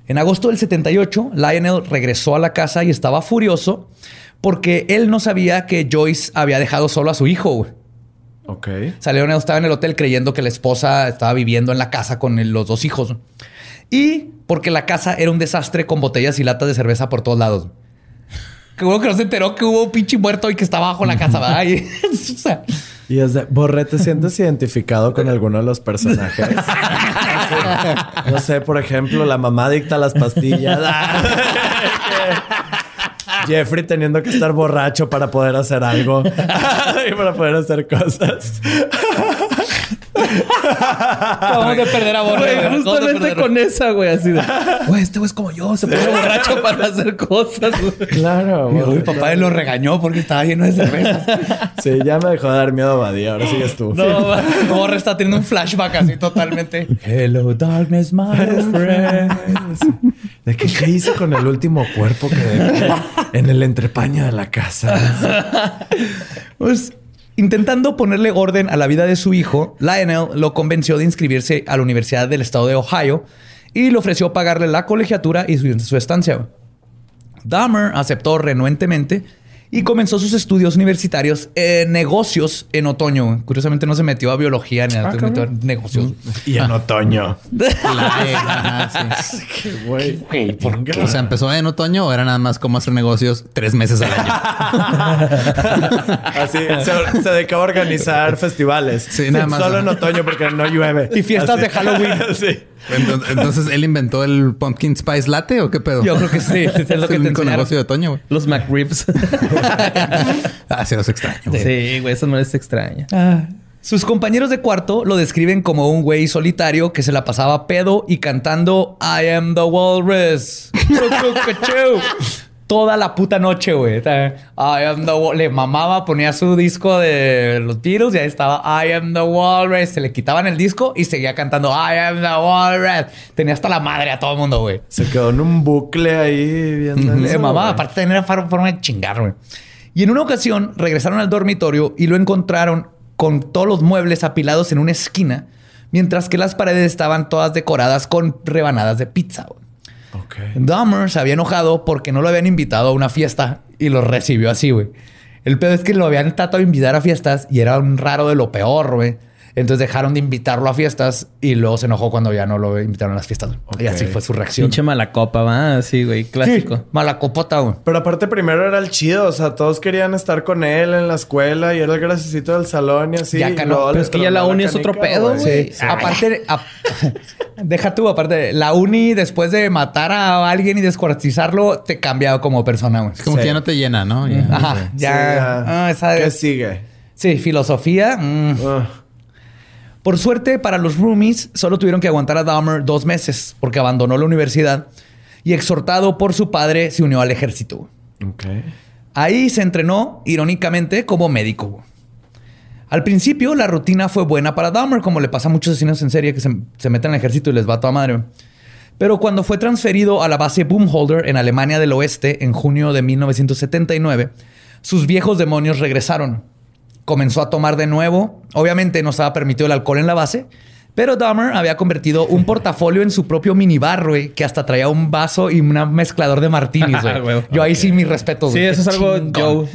En agosto del 78, Lionel regresó a la casa y estaba furioso porque él no sabía que Joyce había dejado solo a su hijo. güey. Ok. Lionel estaba en el hotel creyendo que la esposa estaba viviendo en la casa con el- los dos hijos. Y porque la casa era un desastre con botellas y latas de cerveza por todos lados. Que bueno que no se enteró que hubo un pinche muerto y que estaba bajo la casa, ¿verdad? Y- o sea, Y es de, Borre, ¿te sientes identificado con alguno de los personajes? No sé, por ejemplo, la mamá dicta las pastillas. Jeffrey teniendo que estar borracho para poder hacer algo y para poder hacer cosas. Acabamos de perder a Borre. Güey, güey. Justamente con esa, güey, así de. Güey, este güey es como yo, se pone borracho para hacer cosas, güey. Claro. Mi Borre, papá lo regañó porque estaba lleno de cerveza. Sí, ya me dejó de dar miedo a Badía. Ahora sigues tú. No, Borre está teniendo un flashback así totalmente. Hello, darkness, my old friend. ¿De qué, qué hizo con el último cuerpo que dejé en el entrepaño de la casa? Pues intentando ponerle orden a la vida de su hijo, Lionel lo convenció de inscribirse a la Universidad del Estado de Ohio y le ofreció pagarle la colegiatura y su, estancia. Dahmer aceptó renuentemente y comenzó sus estudios universitarios en negocios en otoño. Curiosamente no se metió a biología ni nada, se metió a negocios. Y en otoño. La- ajá, sí. Güey. O sea, ¿empezó en otoño o era nada más como hacer negocios tres meses al año? Así se, se dedicó a organizar festivales. Sí, nada más. Solo en otoño porque no llueve. Y fiestas Así. de Halloween. sí. Entonces, entonces, ¿él inventó el Pumpkin Spice Latte o qué pedo? Yo creo que sí, es lo Es que el único negocio de otoño, güey. Los McRibs. Ah, sí, los extraño. güey. sí, güey, esa no es extraña. Ah. Sus compañeros de cuarto lo describen como un güey solitario que se la pasaba pedo y cantando I am the walrus. Toda la puta noche, güey. I am the wal- Le mamaba, ponía su disco de los Beatles y ahí estaba I am the walrus. Se le quitaban el disco y seguía cantando I am the walrus. Tenía hasta la madre a todo el mundo, güey. Se quedó en un bucle ahí viendo Le eso, mamaba, aparte tenía forma de chingar, güey. Y en una ocasión regresaron al dormitorio y lo encontraron con todos los muebles apilados en una esquina, mientras que las paredes estaban todas decoradas con rebanadas de pizza. güey. Ok. Dahmer se había enojado porque no lo habían invitado a una fiesta y lo recibió así, güey. El pedo es que lo habían tratado de invitar a fiestas y era un raro de lo peor, güey. Entonces dejaron de invitarlo a fiestas y luego se enojó cuando ya no lo invitaron a las fiestas. Y así fue su reacción. Pinche mala copa, va. Sí, güey, clásico. Sí, mala copota, güey. Pero aparte primero era el chido, o sea, todos querían estar con él en la escuela y era el graciosito del salón y así. Ya y luego Pero es que ya la uni es otro pedo, güey. Sí. Aparte, a- deja tú, aparte, la uni después de matar a alguien y descuartizarlo, te cambia como persona, güey. Es como Sí. que ya no te llena, ¿no? Ya. Ajá, Sí, ya. ya. ah, esa- ¿Qué sigue? sí, filosofía. mm. Ah, Por suerte, para los roomies, solo tuvieron que aguantar a Dahmer dos meses porque abandonó la universidad y exhortado por su padre se unió al ejército. Ahí se entrenó, irónicamente, como médico. Al principio, la rutina fue buena para Dahmer, como le pasa a muchos asesinos en serie que se, se meten al ejército y les va a toda madre. Pero cuando fue transferido a la base Boomholder en Alemania del Oeste en junio de 1979, sus viejos demonios regresaron. Comenzó a tomar de nuevo. Obviamente no estaba permitido el alcohol en la base, pero Dahmer había convertido un portafolio en su propio minibar, güey, que hasta traía un vaso y un mezclador de martinis, güey. Huevo. Yo ahí sí mis respetos. Sí, güey. eso es algo. Joe.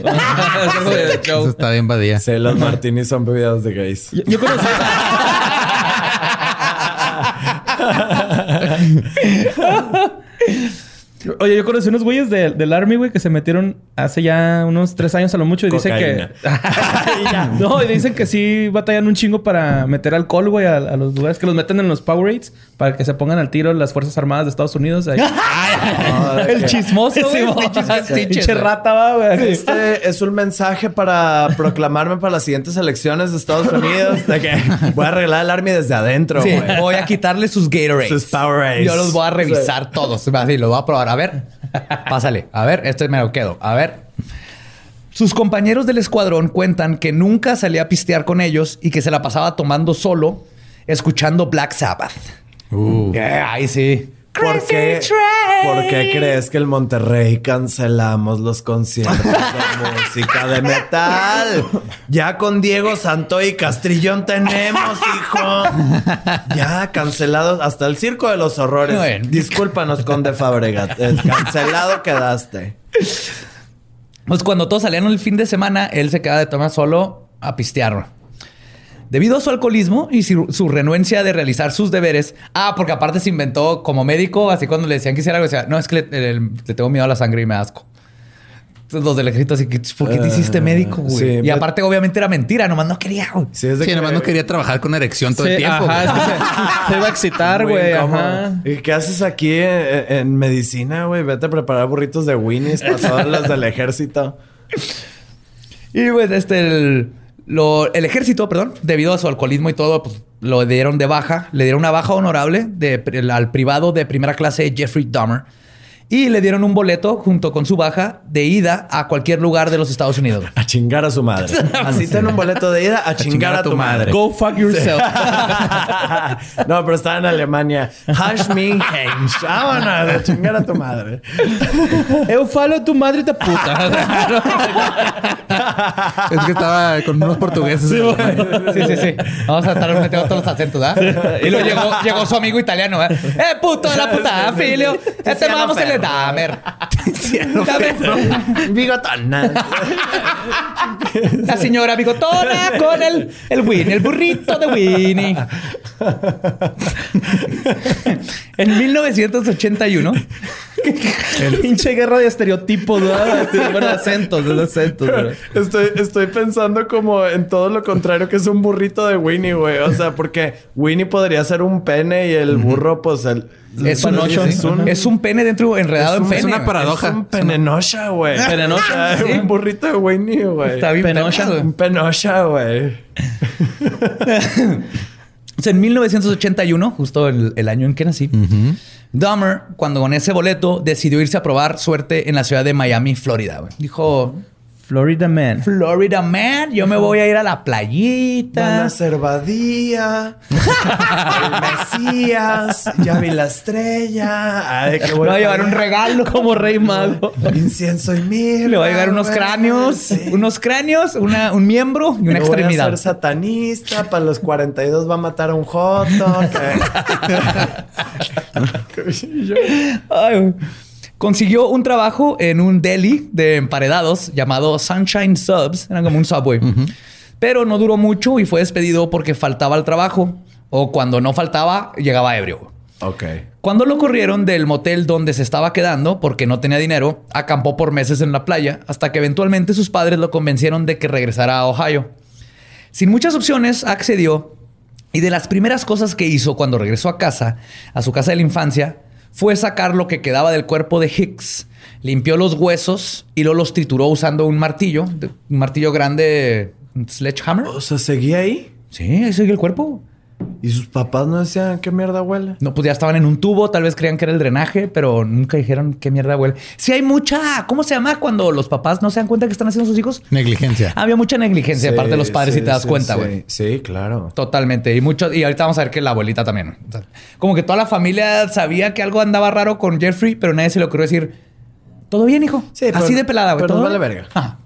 Eso está bien badía. Sí, los martinis son bebidas de gays. Yo, yo conocí. Oye, yo conocí unos güeyes de- del Army, güey, que se metieron hace ya unos tres años a lo mucho y dicen que. no, y dicen que sí batallan un chingo para meter alcohol, güey, a, a los lugares que los meten en los Powerades para que se pongan al tiro las Fuerzas Armadas de Estados Unidos. Ahí. el chismoso, güey. Sí, Pinche rata, va, güey. Este es un mensaje para proclamarme para las siguientes elecciones de Estados Unidos. De que voy a arreglar el Army desde adentro, Sí, güey. voy a quitarle sus Gatorades. Sus Powerades. Yo los voy a revisar todos. Así, los voy a probar. A ver, pásale. A ver, este me lo quedo. A ver. Sus compañeros del escuadrón cuentan que nunca salía a pistear con ellos y que se la pasaba tomando solo, escuchando Black Sabbath. Uh. Eh, Ay, sí. ¿Por qué, ¿Por qué crees que el Monterrey cancelamos los conciertos de música de metal? Ya con Diego Santoy y Castrillón tenemos, hijo. Ya cancelados hasta el circo de los horrores. Bueno. Discúlpanos, Conde Fabregat. Eh, Cancelado quedaste. Pues cuando todos salían el fin de semana, él se quedaba de tomar solo a pistear. Debido a su alcoholismo y su, renuencia de realizar sus deberes. Ah, porque aparte se inventó como médico, así cuando le decían que hiciera algo, decía, no, es que le, le- le tengo miedo a la sangre y me asco. Entonces los del ejército así que, ¿por qué te hiciste Ah, médico, güey? sí, y pues- aparte, obviamente era mentira, nomás no quería, güey. Sí, es de Sí, que- nomás no quería trabajar con erección todo Sí, el tiempo. Ajá, güey. es que se, se iba a excitar, güey. Ajá. ¿Y qué haces aquí en, en medicina, güey? Vete a preparar burritos de Winnie's para todos los del ejército. Y pues este, el, lo- el ejército, perdón, debido a su alcoholismo y todo, pues lo dieron de baja. Le dieron una baja honorable de, al privado de primera clase Jeffrey Dahmer. Y le dieron un boleto junto con su baja de ida a cualquier lugar de los Estados Unidos. A chingar a su madre. Así ten un boleto de ida a chingar, a tu madre. Go fuck yourself. no, pero estaba en Alemania. Hash Heinz. Vámonos a chingar a tu madre. Eu falo tu madre de puta. Es que estaba con unos portugueses. Sí, sí, sí. Vamos a estar metiendo todos los acentos, ¿verdad? Y luego llegó, llegó su amigo italiano, ¿verdad? ¡Eh, puto de la puta, filio! Este vamos a Ferro. Dahmer. Bigotona. La señora bigotona con el, el Winnie, el burrito de Winnie. en 1981, Pinche guerra de estereotipos. Sí, Bueno, acentos, de acentos, güey. Estoy, estoy pensando como en todo lo contrario que es un burrito de Winnie, güey. O sea, porque Winnie podría ser un pene y el burro, pues el. Es un, ocho. es un, es un pene dentro enredado Es un- en es pene. una güey. paradoja. Es un penenosha, güey. Penenosha, O sea, sí. Un burrito de Winnie, güey. Está bien güey. Un penosha, güey. En 1981, justo el, el año en que nací, Dahmer, cuando con ese boleto, decidió irse a probar suerte en la ciudad de Miami, Florida. güey. Dijo, Florida Man. Florida Man, yo me voy a ir a la Van playita. a ser Badía, el Mesías, ya vi la estrella. Ay, qué Le voy a llevar un regalo. Como rey mago. Incienso y mil. Le voy a llevar unos cráneos, unos cráneos, una, un miembro y una Voy a extremidad. ser satanista. Para los 42 va a matar a un joto. que- Ay. Consiguió un trabajo en un deli de emparedados llamado Sunshine Subs. Era como un subway. Pero no duró mucho y fue despedido porque faltaba al trabajo. O cuando no faltaba, llegaba ebrio. ok. Cuando lo corrieron del motel donde se estaba quedando porque no tenía dinero, acampó por meses en la playa hasta que eventualmente sus padres lo convencieron de que regresara a Ohio. Sin muchas opciones, accedió y de las primeras cosas que hizo cuando regresó a casa, a su casa de la infancia, fue sacar lo que quedaba del cuerpo de Hicks, limpió los huesos y luego los trituró usando un martillo, un martillo grande, un sledgehammer. O sea, seguía ahí. Sí, ahí sigue el cuerpo. Y sus papás no decían qué mierda huele. No, pues ya estaban en un tubo, tal vez creían que era el drenaje, pero nunca dijeron qué mierda huele. Sí hay mucha, ¿cómo se llama cuando los papás no se dan cuenta que están haciendo sus hijos? Negligencia. Había mucha negligencia de parte de los padres Sí, si te das sí, cuenta, sí. güey. Sí, claro. Totalmente. Y mucho, y ahorita vamos a ver que la abuelita también. O sea, como que toda la familia sabía que algo andaba raro con Jeffrey, pero nadie se le ocurrió decir, todo bien, hijo. Sí, pero- Así de pelada, güey. pero ¿todo nos vale bien?" verga. Ajá.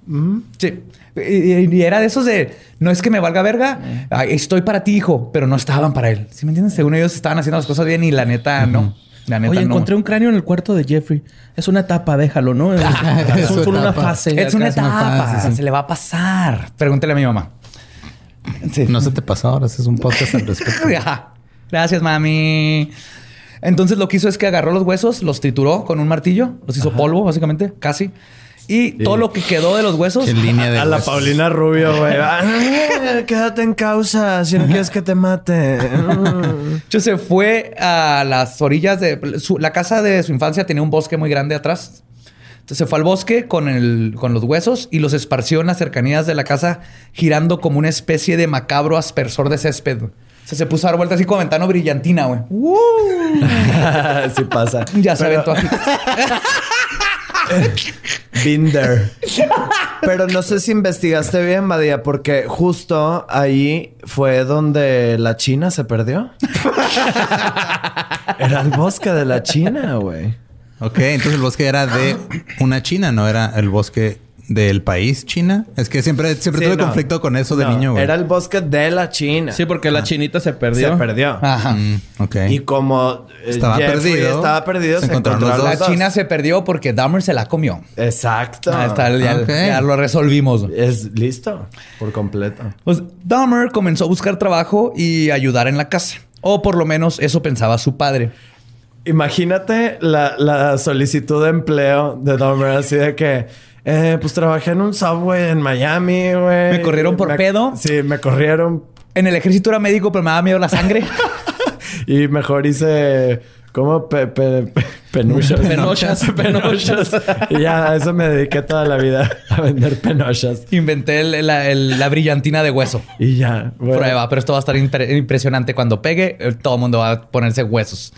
Sí. Y, era de esos de, no es que me valga verga, ay, estoy para ti, hijo, pero no estaban para él. ¿Sí me entiendes? Según ellos estaban haciendo las cosas bien y la neta no. La neta Oye, no. encontré un cráneo en el cuarto de Jeffrey. Es una etapa, déjalo, ¿no? Es, Es una etapa. fase. Es una etapa, fase, sí. se le va a pasar. Pregúntale a mi mamá. Sí. No se te pasó ahora, es un podcast al respecto. Gracias, mami. Entonces lo que hizo es que agarró los huesos, los trituró con un martillo, los hizo polvo, básicamente, casi. Y todo lo que quedó de los huesos. Qué línea de A la huesos. Paulina Rubio, güey. Ah, Quédate en causa si no quieres que te mate. De hecho, se fue a las orillas de... su- la casa de su infancia tenía un bosque muy grande atrás. Entonces se fue al bosque con, el, con los huesos y los esparció en las cercanías de la casa, girando como una especie de macabro aspersor de césped. O sea, se puso a dar vueltas así como ventana brillantina, güey. sí pasa. Ya se Pero- aventó aquí. There. Pero no sé si investigaste bien, Badía, porque justo ahí fue donde la China se perdió. Era el bosque de la China, güey. Ok, entonces el bosque era de una China, no era el bosque del país China. Es que siempre, siempre Sí, tuve no. conflicto con eso de No, niño, güey. Era el bosque de la China. Sí, porque la chinita se perdió. Se perdió. Ajá. Mm, ok. Y como eh, Estaba Jeffrey perdido, estaba perdido, se se, encontraron encontraron los La. China se perdió porque Dahmer se la comió. Exacto. Ahí está, ya, Ok. ya lo resolvimos. Es listo por completo. Pues Dahmer comenzó a buscar trabajo y ayudar en la casa. O por lo menos eso pensaba su padre. Imagínate la, la solicitud de empleo de Dahmer, así de que, eh, pues trabajé en un subway en Miami, güey. ¿Me corrieron por pedo? Sí, me corrieron En el ejército era médico, pero me daba miedo la sangre. y mejor hice, ¿cómo? Pe, pe- pe- penuchas. Penochas, penochas. y ya, a eso me dediqué toda la vida, a vender penochas. Inventé el- la, el- la brillantina de hueso. Y ya, bueno. Prueba, pero esto va a estar impre- impresionante. Cuando pegue, eh, todo el mundo va a ponerse huesos.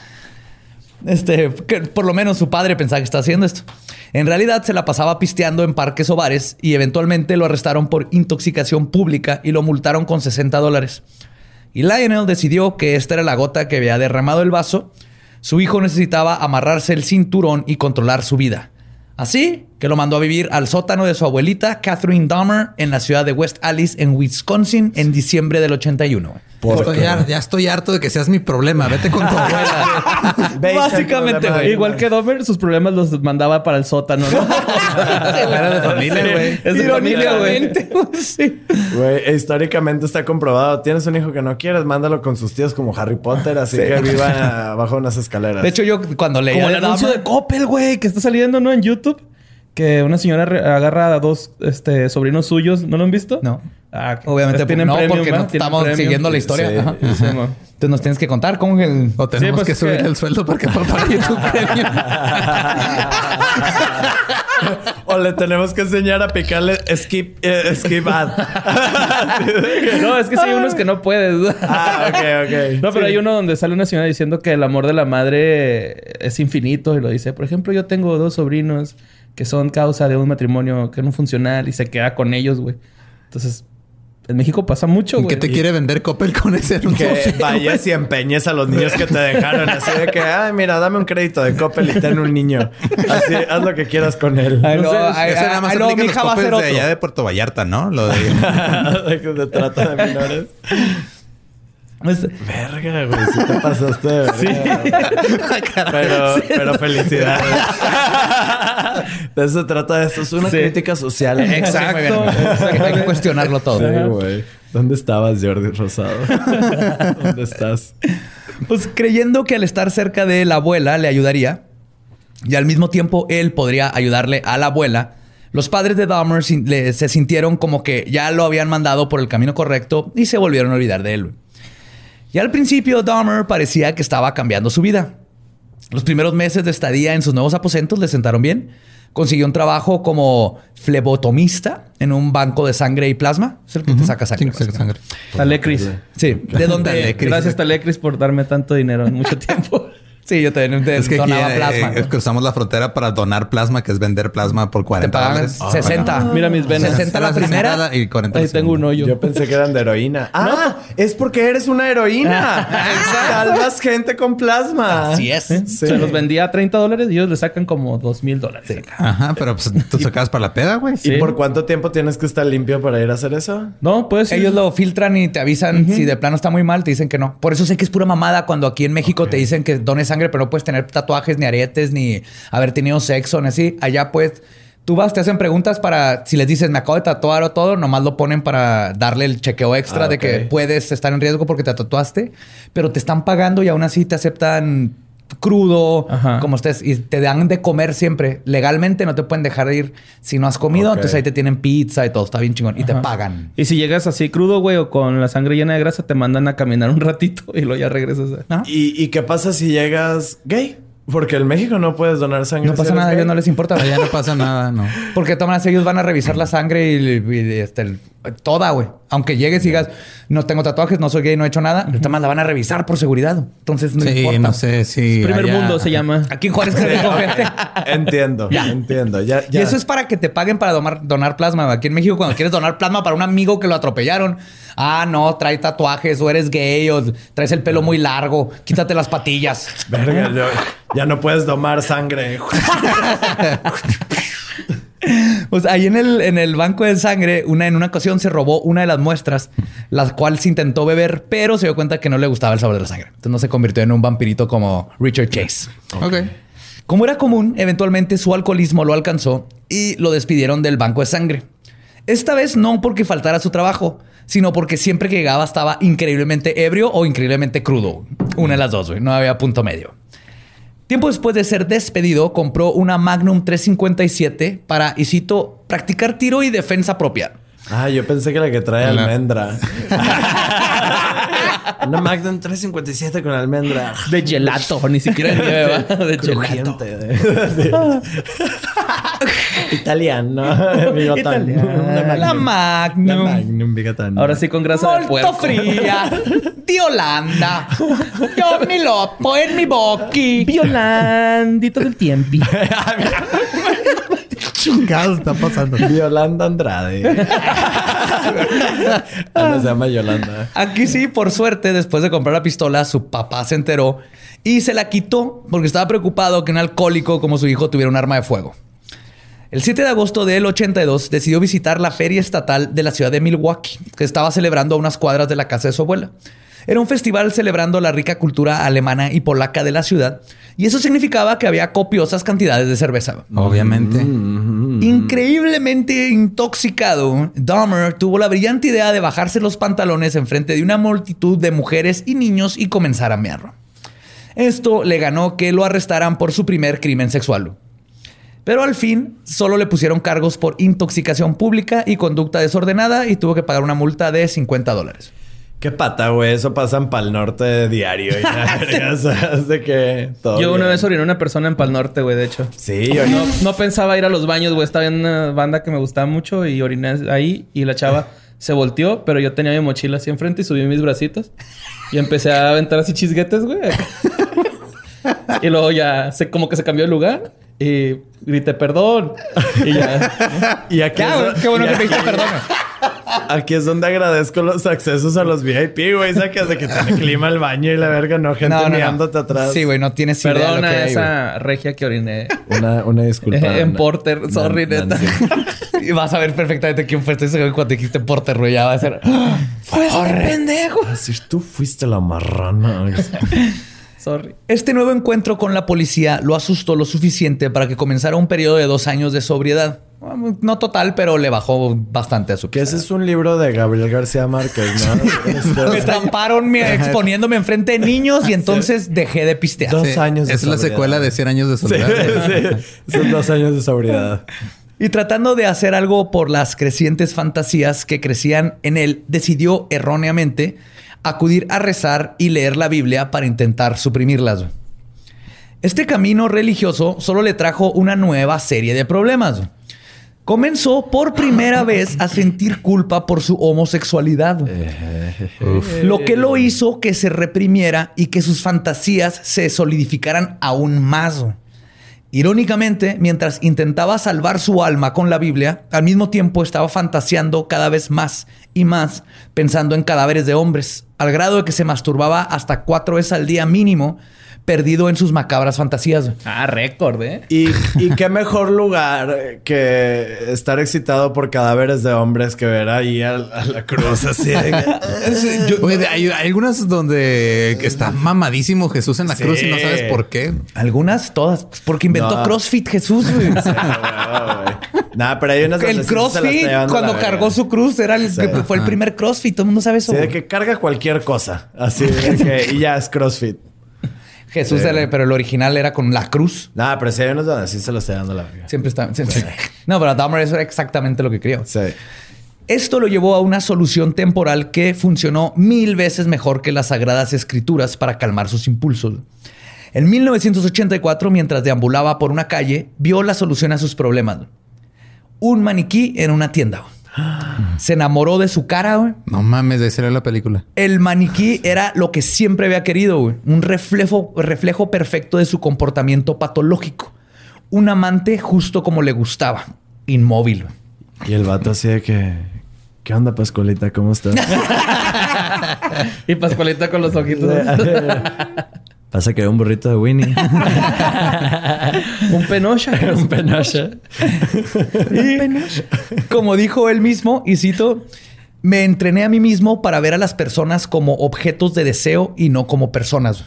Este, por lo menos su padre pensaba que estaba haciendo esto. En realidad se la pasaba pisteando en parques o bares y eventualmente lo arrestaron por intoxicación pública y lo multaron con 60 dólares. Y Lionel decidió que esta era la gota que había derramado el vaso. Su hijo necesitaba amarrarse el cinturón y controlar su vida. Así que lo mandó a vivir al sótano de su abuelita, Catherine Dahmer, en la ciudad de West Alice, en Wisconsin, en diciembre del 81. ¿Por Estoy har- ya estoy harto de que seas mi problema. Vete con tu abuela. Básicamente, güey, Igual que Domer, sus problemas los mandaba para el sótano, ¿no? Era de familia, güey. Es de familia, güey. Irónicamente, sí. Güey, e históricamente está comprobado. Tienes un hijo que no quieres, mándalo con sus tíos como Harry Potter, así que viva bajo unas escaleras. De hecho, yo cuando leía Como el anuncio de Dahmer- Coppel, güey, que está saliendo, ¿no? En YouTube. Que una señora agarra a dos este, sobrinos suyos. ¿No lo han visto? No. Ah, Obviamente tienen no, premium, porque no Tienen estamos premium. siguiendo la historia. Sí, Ajá. Sí, mo. Entonces nos tienes que contar cómo que el... O tenemos pues, que subir que- el sueldo porque papá YouTube premium. o le tenemos que enseñar a picarle skip, eh, skip ad. No, es que sí hay unos que no puedes. ah, ok, ok. No, pero hay uno donde sale una señora diciendo que el amor de la madre es infinito y lo dice. Por ejemplo, yo tengo dos sobrinos que son causa de un matrimonio que no funcional y se queda con ellos, güey. Entonces, en México pasa mucho, güey. ¿Qué te quiere vender Coppel con ese anuncio? Que vayas y empeñes a los niños que te dejaron. Así de que, ay, mira, dame un crédito de Coppel y ten un niño. Así, haz lo que quieras con él. Ay, No no, sé, ay, nada ay, más ay, no, aplica mi los hija va a Coppels hacer de otro. allá de Puerto Vallarta, ¿no? Lo de... de que se trata de menores. Verga, güey. Sí te pasaste de verga. Pero, pero felicidades. de eso se trata esto. Es una Sí. crítica social. Exacto. Hay que cuestionarlo todo. Sí, güey. ¿Dónde estabas, Jordi Rosado? ¿Dónde estás? Pues creyendo que al estar cerca de la abuela le ayudaría y al mismo tiempo él podría ayudarle a la abuela, los padres de Dahmer se sintieron como que ya lo habían mandado por el camino correcto y se volvieron a olvidar de él. Y al principio Dahmer parecía que estaba cambiando su vida. Los primeros meses de estadía en sus nuevos aposentos le sentaron bien. Consiguió un trabajo como flebotomista en un banco de sangre y plasma. Es el que te saca sangre. Sí, sangre. Talecris. Sí, de donde... Talecris. Gracias, Talecris, por darme tanto dinero en mucho tiempo. Sí, yo también Es que aquí donaba eh, plasma. eh, cruzamos la frontera para donar plasma, que es vender plasma por Te 40 pagan dólares. 60. Mira mis venas. 60 la 60 primera. y 40 Ahí tengo un hoyo. Yo pensé que eran de heroína. Ah, es porque eres una heroína. Salvas gente con plasma. Así es. Sí. Se los vendía a 30 dólares y ellos le sacan como 2 mil dólares. Ajá, pero pues tú sacabas para la peda, güey. ¿Y Sí. por cuánto tiempo tienes que estar limpio para ir a hacer eso? No, pues Ellos lo filtran y te avisan si de plano está muy mal, te dicen que no. Por eso sé que es pura mamada cuando aquí en México te dicen que dones sangre, pero no puedes tener tatuajes, ni aretes, ni haber tenido sexo, ni así. Allá pues tú vas, te hacen preguntas para si les dices me acabo de tatuar o todo, nomás lo ponen para darle el chequeo extra Ah, de que puedes estar en riesgo porque te tatuaste, pero te están pagando y aún así te aceptan crudo, Ajá. como estés, y te dan de comer siempre. Legalmente no te pueden dejar de ir si no has comido, entonces ahí te tienen pizza y todo, está bien chingón, y te pagan. Y si llegas así crudo, güey, o con la sangre llena de grasa, te mandan a caminar un ratito y luego ya regresas. a- ¿No? ¿Y, y qué pasa si llegas gay? Porque en México no puedes donar sangre. No pasa nada, a ellos no les importa. Ya no pasa nada, no. Porque maneras ellos van a revisar la sangre y, y, este, el- toda, güey. Aunque llegues y digas, no tengo tatuajes, no soy gay, no he hecho nada, todas maneras la van a revisar por seguridad. Entonces no Sí, importa. no sé si. Primer allá- mundo se llama. Aquí en Juárez se dijo gente. Entiendo, entiendo. Ya, Y ya. eso es para que te paguen para donar, donar plasma. Aquí en México, cuando quieres donar plasma para un amigo que lo atropellaron, ah, no, trae tatuajes o eres gay o traes el pelo muy largo, quítate las patillas. Verga, yo- ya no puedes domar sangre. Pues ahí en el, en el banco de sangre, una, en una ocasión se robó una de las muestras, la cual se intentó beber, pero se dio cuenta que no le gustaba el sabor de la sangre. Entonces no se convirtió en un vampirito como Richard Chase. Ok. Como era común, eventualmente su alcoholismo lo alcanzó y lo despidieron del banco de sangre. Esta vez no porque faltara su trabajo, sino porque siempre que llegaba estaba increíblemente ebrio o increíblemente crudo. Una de las dos, güey. No había punto medio. Tiempo después de ser despedido, compró una Magnum 357 para, y cito, practicar tiro y defensa propia. Ah, yo pensé que la que trae almendra. Una Magnum 357 con almendra. De gelato, ni siquiera de nieve, ¿va? de gelato. Italiano. Bigotón. Italiano. Una La La Magnum. Magnum bigotón. Ahora sí con grasa de Molto puerco. fría di Holanda. Yo mi lopo en mi bocchi. Violandito del tiempi. Chingados está pasando. Yolanda Andrade. Ana se llama Yolanda. Aquí sí, por suerte, después de comprar la pistola, su papá se enteró y se la quitó porque estaba preocupado que un alcohólico como su hijo tuviera un arma de fuego. El 7 de agosto del 82 decidió visitar la feria estatal de la ciudad de Milwaukee, que estaba celebrando a unas cuadras de la casa de su abuela. Era un festival celebrando la rica cultura alemana y polaca de la ciudad, y eso significaba que había copiosas cantidades de cerveza. Obviamente. Increíblemente intoxicado, Dahmer tuvo la brillante idea de bajarse los pantalones enfrente de una multitud de mujeres y niños y comenzar a mear. Esto le ganó que lo arrestaran por su primer crimen sexual. Pero al fin solo le pusieron cargos por intoxicación pública y conducta desordenada y tuvo que pagar una multa de 50 dólares. Qué pata, güey. Eso pasa en Pal Norte diario. Y la verga, o sea, es de que todo Yo una bien. vez oriné a una persona en Pal Norte, güey, de hecho. Sí, yo No, no pensaba ir a los baños, güey. Estaba en una banda que me gustaba mucho y oriné ahí y la chava se volteó, pero yo tenía mi mochila así enfrente y subí mis bracitos y empecé a aventar así chisguetes, güey. y luego ya se, como que se cambió de lugar y grité perdón. Y ya. Y aquí, Ya, es, qué bueno que perdón. aquí es donde agradezco los accesos a los VIP, güey. Sacas de que tiene clima el baño y la verga, no gente mirándote atrás. Sí, güey, no tienes idea de lo Perdona que a hay, güey. esa regia que oriné. Una, una disculpa. en Porter, sorry, neta. Y vas a ver perfectamente quién fue este güey cuando dijiste Porter, güey. Ya va a ser. ¡Fue ese pendejo! Así, tú fuiste la marrana. Sorry. Este nuevo encuentro con la policía lo asustó lo suficiente para que comenzara un periodo de dos años de sobriedad. No total, pero le bajó bastante a su Que ese es un libro de Gabriel García Márquez, ¿no? Me Este, tramparon me- exponiéndome enfrente de niños y entonces dejé de pistear. Dos Sí, años de Es la sobriedad. secuela de 100 años de Sí, sí. Son dos años de sobriedad. Y tratando de hacer algo por las crecientes fantasías que crecían en él, decidió erróneamente acudir a rezar y leer la Biblia para intentar suprimirlas. Este camino religioso solo le trajo una nueva serie de problemas. Comenzó por primera vez a sentir culpa por su homosexualidad. Lo que lo hizo que se reprimiera y que sus fantasías se solidificaran aún más. Irónicamente, mientras intentaba salvar su alma con la Biblia, al mismo tiempo estaba fantaseando cada vez más y más, pensando en cadáveres de hombres, al grado de que se masturbaba hasta cuatro veces al día mínimo, perdido en sus macabras fantasías. Ah, récord, ¿eh? Y, y qué mejor lugar que estar excitado por cadáveres de hombres que ver ahí a, a la cruz así. Yo- hay, hay algunas donde está mamadísimo Jesús en la Sí. cruz y no sabes por qué. Algunas, todas, porque inventó No. CrossFit Jesús. güey. Nah, pero hay unas el CrossFit, cuando cargó su cruz, era el Sí. que fue el primer CrossFit. Todo el mundo sabe eso. Sí, de que carga cualquier cosa. Así de que, y ya es CrossFit. Jesús, Sí. pero el original era con la cruz. Nah, pero si hay unos donde sí se lo estoy dando la verga. Siempre está. siempre- No, pero Dahmer eso era exactamente lo que quería. Sí. Esto lo llevó a una solución temporal que funcionó mil veces mejor que las sagradas escrituras para calmar sus impulsos. En 1984, mientras deambulaba por una calle, vio la solución a sus problemas. Un maniquí en una tienda. Se enamoró de su cara. güey. No mames, de ser la película. El maniquí era lo que siempre había querido, güey. Un reflejo, reflejo perfecto de su comportamiento patológico. Un amante justo como le gustaba. Inmóvil. güey. Y el vato así de que... ¿Qué onda, Pascualita? ¿Cómo estás? Y Pascualita con los ojitos. Pasa que era un burrito de Winnie. Un penocha. un penoche. Como dijo él mismo, y cito, me entrené a mí mismo para ver a las personas como objetos de deseo y no como personas.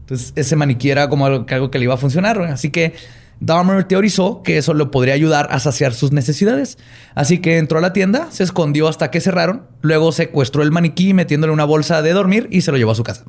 Entonces, ese maniquí era como algo que, algo que le iba a funcionar. Así que Dahmer teorizó que eso le podría ayudar a saciar sus necesidades. Así que entró a la tienda, se escondió hasta que cerraron, luego secuestró el maniquí metiéndole una bolsa de dormir y se lo llevó a su casa.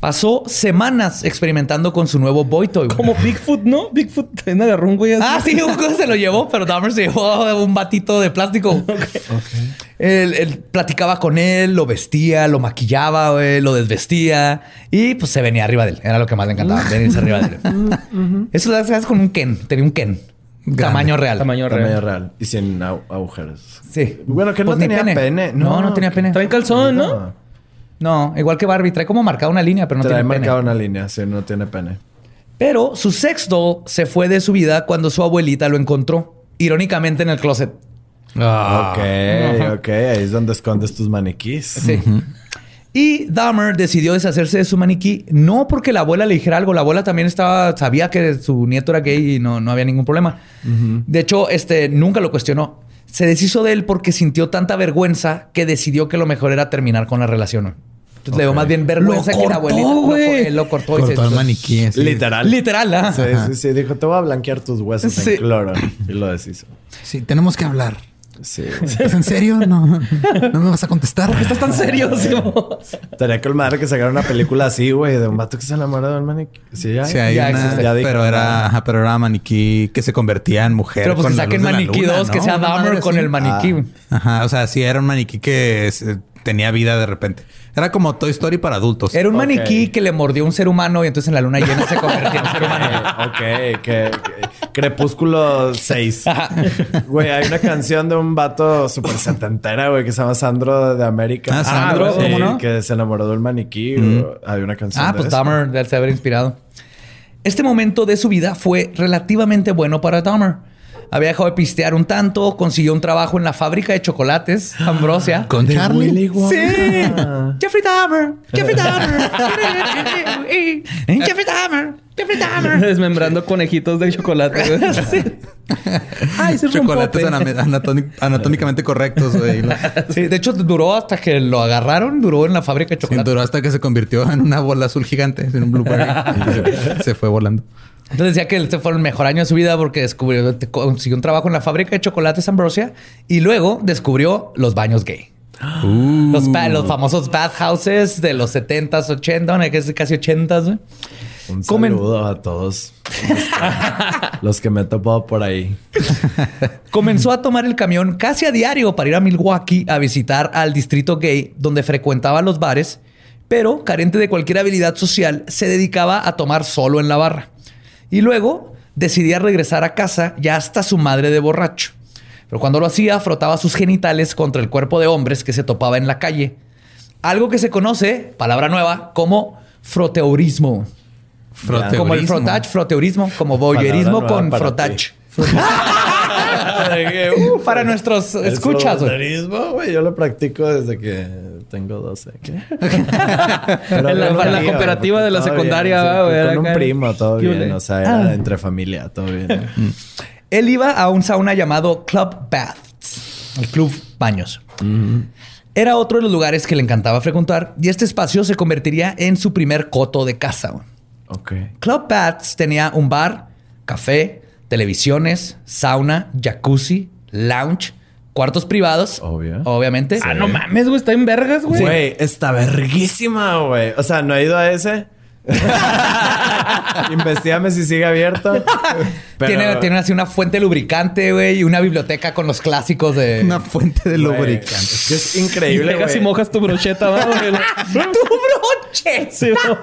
Pasó semanas experimentando con su nuevo boy toy. güey. Como Bigfoot, ¿no? Bigfoot también agarró un güey así. Ah, sí, Hugo se lo llevó, pero Dahmer se llevó un batito de plástico. Él, él platicaba con él, lo vestía, lo maquillaba, güey, lo desvestía y pues se venía arriba de él. Era lo que más le encantaba, venirse arriba de él. Eso lo haces con un Ken, tenía un Ken. Tamaño real. Tamaño Tamaño real. real. Y sin agujeros. Sí. Bueno, que no Pues ni tenía pene. No, no, tenía pene. Trae calzón, ¿no? No, igual que Barbie, trae como marcada una línea, pero no Trae tiene pene. marcada una línea, sí, no tiene pene. Pero su sex doll se fue de su vida cuando su abuelita lo encontró, irónicamente en el closet. Ah. ok, ok. Ahí es donde escondes tus maniquís. Sí. Y Dahmer decidió deshacerse de su maniquí, no porque la abuela le dijera algo, la abuela también estaba, sabía que su nieto era gay y no, no había ningún problema. De hecho, este nunca lo cuestionó. Se deshizo de él porque sintió tanta vergüenza que decidió que lo mejor era terminar con la relación. Entonces le dio más bien vergüenza Lo que la abuelita. Lo, él lo cortó. y se- el maniquí. así. Literal. Literal, ¿ah? Sí, sí, sí. Dijo, te voy a blanquear tus huesos Sí. en cloro. Y lo deshizo. Sí, tenemos que hablar. Sí. ¿Es en serio? No, no me vas a contestar. ¿Estás tan serio, Simo? Estaría con madre que sacara una película así, güey, de un vato que se enamora de un maniquí. Sí, ya. Sí, hay Ya una- existe. Ya dije, pero era, ajá, pero era maniquí que se convertía en mujer. Pero pues con que saquen maniquí luna, 2, que sea Dahmer con así. el maniquí. Ah. Ajá, o sea, sí era un maniquí que eh, tenía vida de repente. Era como Toy Story para adultos. Era un maniquí que le mordió a un ser humano y entonces en la luna llena se convertía en ser humano. ok, que, que- Crepúsculo 6. Güey, hay una canción de un vato súper setentera, güey, que se llama Sandro de América. Ah, Sandro, Sí, ¿cómo no? Que se enamoró del maniquí. Hay una canción Ah, de pues eso. Dahmer debe haber inspirado. Este momento de su vida fue relativamente bueno para Dahmer. Había dejado de pistear un tanto, consiguió un trabajo en la fábrica de chocolates, Ambrosia. Con Charlie. Sí. Jeffrey Dahmer. Jeffrey Dahmer. Jeffrey Dahmer. Jeffrey Dahmer. Desmembrando conejitos de chocolate, güey. Ay, ese Chocolates anatómicamente correctos, güey. Sí, de hecho duró hasta que lo agarraron, duró en la fábrica de Sí, chocolates. duró hasta que se convirtió en una bola azul gigante, en un blueberry. Se, se fue volando. Entonces decía que este fue el mejor año de su vida porque descubrió, consiguió un trabajo en la fábrica de chocolates Ambrosia y luego descubrió los baños gay. Los, ba- los famosos bathhouses de los 70s, 80, ¿no? que es casi 80s. güey. Un Comen- saludo a todos los que me he topado por ahí. Comenzó a tomar el camión casi a diario para ir a Milwaukee a visitar al distrito gay donde frecuentaba los bares, pero carente de cualquier habilidad social, se dedicaba a tomar solo en la barra. Y luego decidía regresar a casa ya hasta su madre de borracho. Pero cuando lo hacía, frotaba sus genitales contra el cuerpo de hombres que se topaba en la calle. Algo que se conoce, palabra nueva, como froteurismo. Froteurismo. Como el frotage, froteurismo, como nueva con frotage. Uh, Para nuestros escuchas, güey. fronterismo, güey. Yo lo practico desde que tengo 12. ¿Qué? En la- en la cooperativa de la secundaria, bien, Con un primo, todo ¿Qué bien. O sea, era Ah. entre familia, todo bien. Él iba a un sauna llamado Club Baths, el club baños. Era otro de los lugares que le encantaba frecuentar y este espacio se convertiría en su primer coto de casa. güey. Ok. Club Baths tenía un bar, café, televisiones, sauna, jacuzzi, lounge, cuartos privados, Obvio. obviamente. Ah, no mames, güey. Está en vergas, güey. Güey, está verguísima, güey. O sea, no he ido a ese. Investígame si sigue abierto. Pero- Tiene, tiene así una fuente lubricante, güey, y una biblioteca con los clásicos de... Una fuente de lubricante. Es que es Y increíble, llegas y güey. mojas tu brocheta. Güey. ¡Tu broche! Sí, ¿no?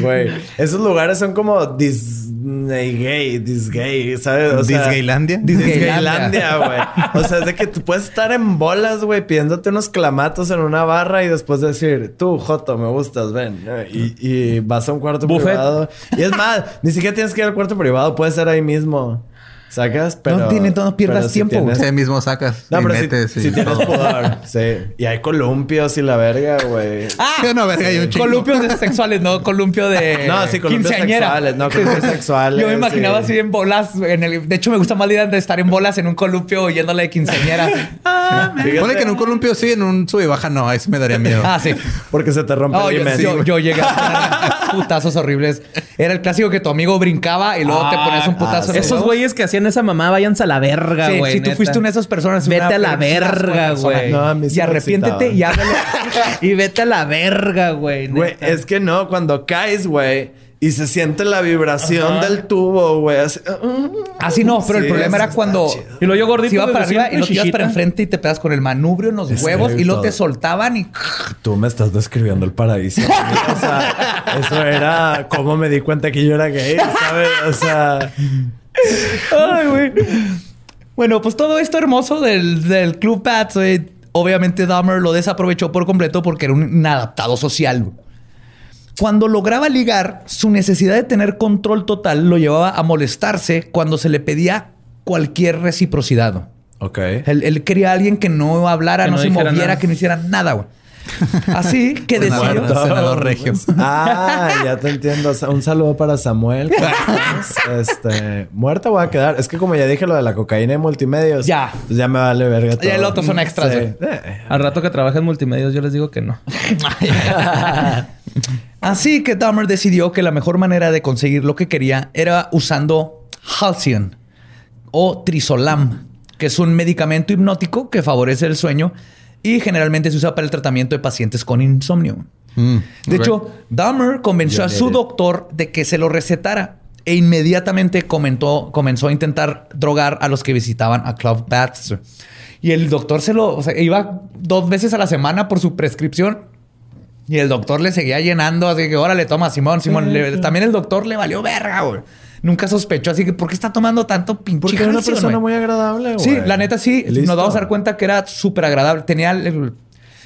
Güey, esos lugares son como Disney gay, Disgay, ¿sabes? O sea, Disgaylandia. Disgaylandia, güey. O sea, es de que tú puedes estar en bolas, güey, pidiéndote unos clamatos en una barra y después decir, tú, Joto, me gustas, ven. Y, y vas a un cuarto Buffet. privado. Y es más, ni siquiera tienes que ir al cuarto privado, puede ser ahí mismo. ¿Sacas? Pero. tiene- no pierdas si tiempo, tienes- Usted mismo sacas. No, y pero si, metes y si tienes pudor. Sí. Y hay columpios y la verga, güey. Ah, Sí, no, verga, hay un chingo. columpios de- sexuales, no columpio de No, sí, columpios quinceañera. sexuales, no, columpios sexuales, Yo me imaginaba sí. así en bolas. En el, de hecho, me gusta más la idea de estar en bolas en un columpio yéndole de quinceañera. Fíjate, Pone que en un columpio sí, en un sub y baja no. Ahí sí me daría miedo. ah, sí. Porque se te rompe No, el yo, yo- yo llegué a putazos horribles. Era el clásico que tu amigo brincaba y luego te ponías un putazo. en los Esos güeyes que hacían esa mamá, váyanse a la verga, Sí, güey. si tú neta. fuiste una de esas personas, Vete una a la persona verga, persona. güey. No, a mí sí y me arrepiéntete y háblale. Y vete a la verga, güey. Güey, neta. es que no, cuando caes, güey, y se siente la vibración del tubo, güey. así- Así no, pero el Sí, problema eso era está cuando chido. Y luego yo gordito se iba para arriba y lo tiras para enfrente y te pegas con el manubrio en los Es huevos y luego cierto. te soltaban y Tú me estás describiendo el paraíso. o sea, eso era cómo me di cuenta que yo era gay, ¿sabes? O sea, Ay, güey. Bueno, pues todo esto hermoso del, del Club Pats, güey, obviamente Dahmer lo desaprovechó por completo porque era un inadaptado social. Cuando lograba ligar, su necesidad de tener control total lo llevaba a molestarse cuando se le pedía cualquier reciprocidad. ok. Él, él quería a alguien que no hablara, Que no, no se moviera, nada. que no hiciera nada, güey. Así que decidió... senador regio. Ah, ya te entiendo. Un saludo para Samuel. Este, muerta voy a quedar. Es que como ya dije lo de la cocaína y multimedios. Ya. Pues ya me vale verga todo. Ya el otro son extras, Sí. Eh, Al rato que trabaja en multimedios, yo les digo que no. Así que Dahmer decidió que la mejor manera de conseguir lo que quería era usando Halcyon o Trisolam, que es un medicamento hipnótico que favorece el sueño y generalmente se usa para el tratamiento de pacientes con insomnio. Mm, De hecho, Dahmer convenció a su doctor de que se lo recetara e inmediatamente comentó, comenzó a intentar drogar a los que visitaban a Club Bats. Y el doctor se lo, o sea, iba dos veces a la semana por su prescripción y el doctor le seguía llenando, así que órale, toma, Simón, Simón. Le- también el doctor le valió verga, güey. Nunca sospechó, así que ¿por qué está tomando tanto pinche Porque era una persona güey? muy agradable, güey. Sí, la neta sí. Listo. Nos vamos a dar cuenta que era súper agradable. Tenía... el-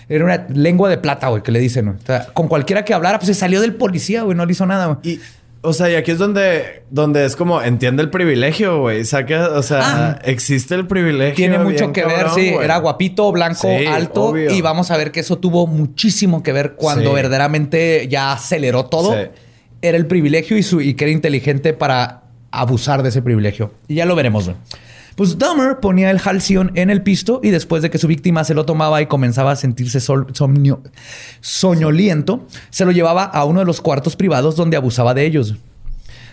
era una lengua de plata, güey, que le dicen. O sea, con cualquiera que hablara, pues se salió del policía, güey. No le hizo nada, güey. Y, o sea, y aquí es donde, donde es como entiende el privilegio, güey. Saca, o sea, existe el privilegio. Tiene mucho que ver, cabrón, sí. güey. Era guapito, blanco, Sí, alto. obvio. Y vamos a ver que eso tuvo muchísimo que ver cuando Sí. verdaderamente ya aceleró todo. Sí. Era el privilegio y, su, y que era inteligente para abusar de ese privilegio. Y ya lo veremos, güey. Pues Dahmer ponía el Halcyon en el pisto y después de que su víctima se lo tomaba y comenzaba a sentirse sol- somnio- soñoliento, se lo llevaba a uno de los cuartos privados donde abusaba de ellos.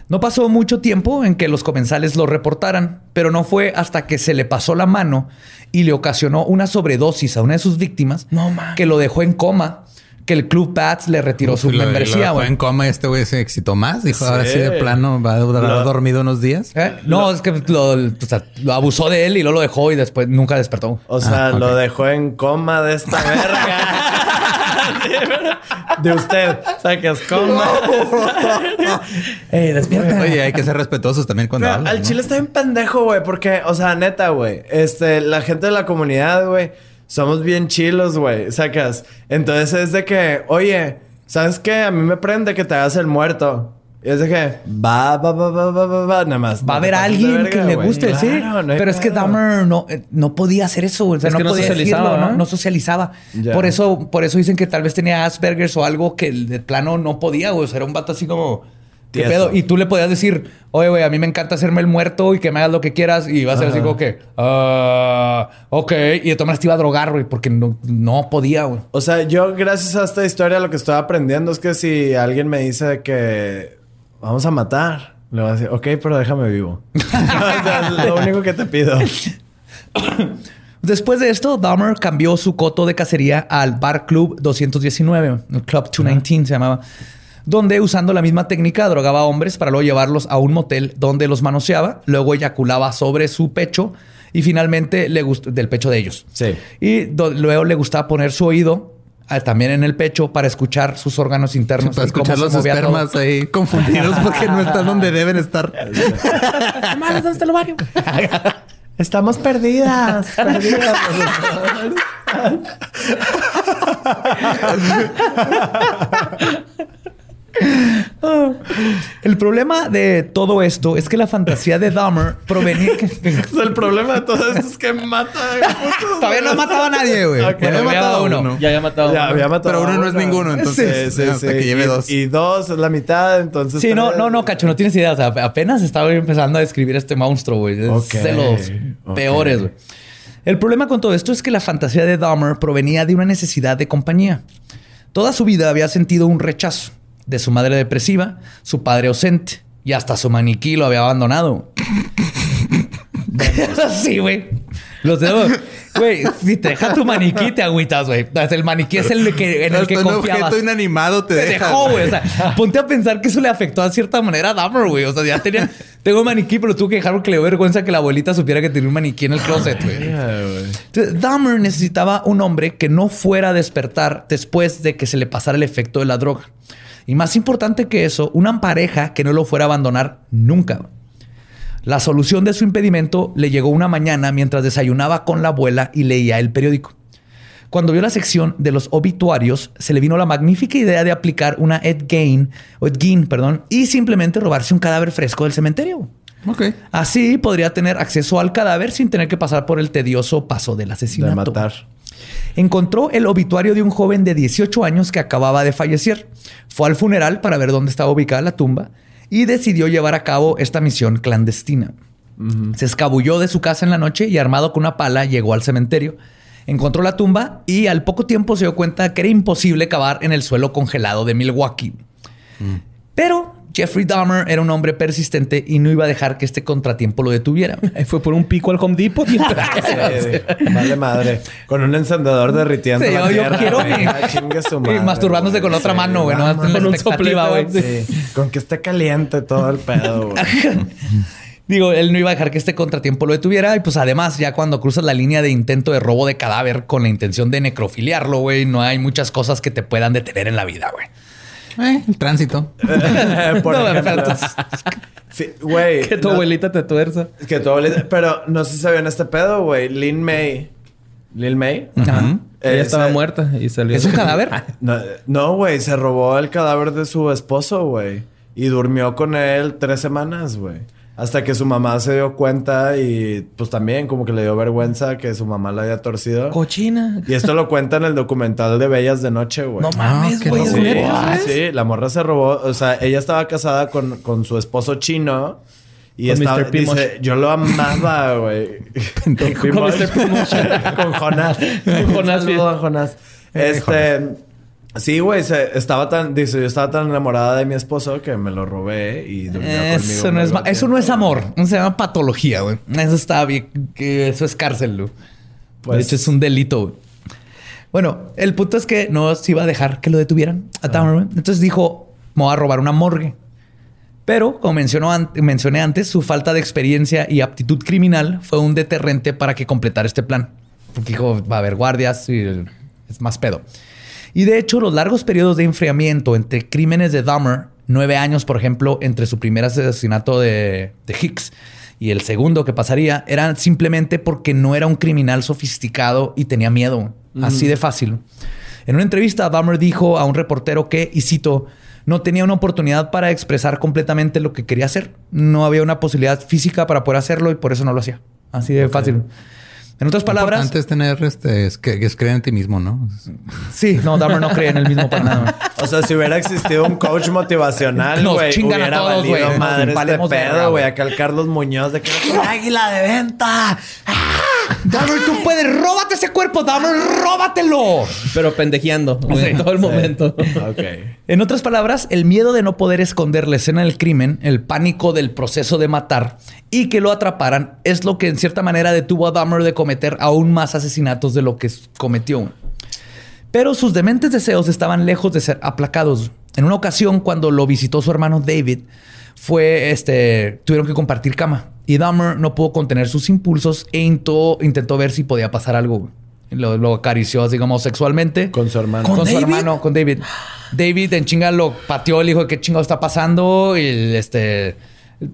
No pasó mucho tiempo en que los comensales lo reportaran, pero no fue hasta que se le pasó la mano y le ocasionó una sobredosis a una de sus víctimas No, que lo dejó en coma, que el Club Bats le retiró su Uf, y lo- y lo membresía, dejó güey. en coma y este güey se excitó más. Dijo, ahora sí de Sí. plano va a durar dormido unos días. ¿Eh? No, es que lo, o sea, lo abusó de él y luego lo dejó y después nunca despertó. O sea, Ah, lo dejó en coma de esta verga. de usted. Sacas coma. ¡Ey, despierta! Oye, hay que ser respetuosos también cuando hablan, al ¿no? chile está bien pendejo, güey. Porque, o sea, neta, güey. Este, la gente de la comunidad, güey. Somos bien chilos, güey. Sacas. Entonces es de que, oye, ¿sabes qué? A mí me prende que te hagas el muerto. Y es de que, va, va, va, va, va, va, va, nada más. Va a haber alguien verga, que le guste, sí. Claro, no Pero es que. Dahmer no, eh, no podía hacer eso. O sea, Es no que no podía socializaba, decirlo, ¿no? ¿no? No socializaba. Ya. Por eso, por eso dicen que tal vez tenía Asperger's o algo que de plano no podía, güey. O sea, era un vato así como. ¿Qué Tieso. pedo? Y tú le podías decir, oye, güey, a mí me encanta hacerme el muerto y que me hagas lo que quieras. Y va a ser así como que, ah, ok. Y de todas maneras te iba a drogar, güey, porque no, no podía, güey. O sea, yo gracias a esta historia lo que estoy aprendiendo es que si alguien me dice que vamos a matar, le voy a decir, ok, pero déjame vivo. o sea, es lo único que te pido. Después de esto, Dahmer cambió su coto de cacería al Bar Club 219, el Club 219 se llamaba. Donde usando la misma técnica drogaba a hombres para luego llevarlos a un motel donde los manoseaba, luego eyaculaba sobre su pecho y finalmente le gustó del pecho de ellos. Sí. Y luego le gustaba poner su oído ah, también en el pecho para escuchar sus órganos internos. Para escuchar los todo. espermas ahí confundidos porque no están donde deben estar. ¿dónde está el? Estamos perdidas. perdidas. El problema de todo esto es que la fantasía de Dahmer provenía... El problema de todo esto es que mata. Todavía no mataba a nadie, güey. Ok. Ya había matado a uno. uno. Ya había matado. Ya a uno. había matado Pero a uno no es ninguno, entonces, hasta que lleve dos. Y dos es la mitad, entonces. Sí, no, tres. no, no, Cacho, no tienes idea. O sea, apenas estaba empezando a describir este monstruo, güey. Es Ok, de los peores, güey. El problema con todo esto es que la fantasía de Dahmer provenía de una necesidad de compañía. Toda su vida había sentido un rechazo de su madre depresiva, su padre ausente y hasta su maniquí lo había abandonado. sí, güey. Los dedos. Güey, si te deja tu maniquí, te agüitas, güey. El maniquí es el que, en el que confiabas. objeto inanimado te, Te deja. dejó, güey. O sea, ponte a pensar que eso le afectó de cierta manera a Dahmer, güey. O sea, ya tenía... Tengo un maniquí, pero tuve que dejar porque le dio vergüenza que la abuelita supiera que tenía un maniquí en el closet, güey. Ya, güey. Entonces, Dahmer necesitaba un hombre que no fuera a despertar después de que se le pasara el efecto de la droga. Y más importante que eso, una pareja que no lo fuera a abandonar nunca. La solución de su impedimento le llegó una mañana mientras desayunaba con la abuela y leía el periódico. Cuando vio la sección de los obituarios, se le vino la magnífica idea de aplicar una Ed Gein, o Ed Gein, perdón, y simplemente robarse un cadáver fresco del cementerio. Ok. Así podría tener acceso al cadáver sin tener que pasar por el tedioso paso del De asesinato. matar. Encontró el obituario de un joven de 18 años que acababa de fallecer. Fue al funeral para ver dónde estaba ubicada la tumba y decidió llevar a cabo esta misión clandestina. Se escabulló de su casa en la noche y armado con una pala llegó al cementerio. Encontró la tumba y al poco tiempo se dio cuenta que era imposible cavar en el suelo congelado de Milwaukee. Pero Jeffrey Dahmer era un hombre persistente y no iba a dejar que este contratiempo lo detuviera. Fue por un pico al Home Depot. y- Sí, vale madre. Con un encendedor derritiendo Sí, la yo- yo tierra, quiero güey. mi- Ah, y masturbándose güey. con la otra Sí, mano, güey. No, con un güey. Con que esté caliente todo el pedo, güey. Digo, él no iba a dejar que este contratiempo lo detuviera. Y pues además, ya cuando cruzas la línea de intento de robo de cadáver con la intención de necrofiliarlo, güey, no hay muchas cosas que te puedan detener en la vida, güey. Eh, el tránsito. Por No, ejemplo. Sí, güey. Que tu no- abuelita te tuerza. Que tu abuelita. Pero no sé si sabían este pedo, güey. Lin May. Lil May. Ajá. Ella estaba muerta y salió. ¿Es un cadáver? No, No, güey. Se robó el cadáver de su esposo, güey. Y durmió con él tres semanas, güey. Hasta que su mamá se dio cuenta y pues también como que le dio vergüenza que su mamá la haya torcido. Cochina. Y esto lo cuenta en el documental de Bellas de Noche, güey. No mames, qué güey. ¿es loco. neta? Sí, la morra se robó. O sea, ella estaba casada con, con su esposo chino. Y Con estaba, Mr. Dice, yo lo amaba, güey. con. Mr. Pimosh. con Jonás. Con Jonás, a Jonás. Este... Sí, güey, estaba tan, dice, yo estaba tan enamorada de mi esposo que me lo robé y durmió conmigo. Eso no, es, eso no es amor. Eso se llama patología, güey. Eso está bien. que Eso es cárcel, güey. Pues- de hecho, es un delito, güey. Bueno, el punto es que no se iba a dejar que lo detuvieran a güey. Entonces dijo, me voy a robar una morgue. Pero, como mencionó an- mencioné antes, su falta de experiencia y aptitud criminal fue un deterrente para que completara este plan. Porque dijo, va a haber guardias y es más pedo. Y de hecho, los largos periodos de enfriamiento entre crímenes de Dahmer, nueve años, por ejemplo, entre su primer asesinato de, de Hicks y el segundo que pasaría, eran simplemente porque no era un criminal sofisticado y tenía miedo. Así de fácil. En una entrevista, Dahmer dijo a un reportero que, y cito, no tenía una oportunidad para expresar completamente lo que quería hacer. No había una posibilidad física para poder hacerlo y por eso no lo hacía. Así de fácil. En otras palabras, Antes tener este, es, que, es creer en ti mismo, ¿no? sí, no, Dahmer no creía en el mismo para nada. O sea, si hubiera existido un coach motivacional, güey, chingan a hubiera todos, valido güey. madre este pedo, güey. Acá el Carlos Muñoz de que águila de venta. Dahmer, tú puedes, róbate ese cuerpo, Dahmer, róbatelo. Pero pendejeando güey, todo el momento. En otras palabras, el miedo de no poder esconder la escena del crimen, el pánico del proceso de matar y que lo atraparan es lo que en cierta manera detuvo a Dahmer de cometer aún más asesinatos de lo que cometió. Pero sus dementes deseos estaban lejos de ser aplacados. En una ocasión, cuando lo visitó su hermano David, fue este, tuvieron que compartir cama. Y Dahmer no pudo contener sus impulsos e intentó, intentó ver si podía pasar algo. Lo, lo acarició, digamos, sexualmente. Con su hermano. Con, ¿Con su hermano, con David. David en chinga lo pateó, le dijo qué chingado está pasando y este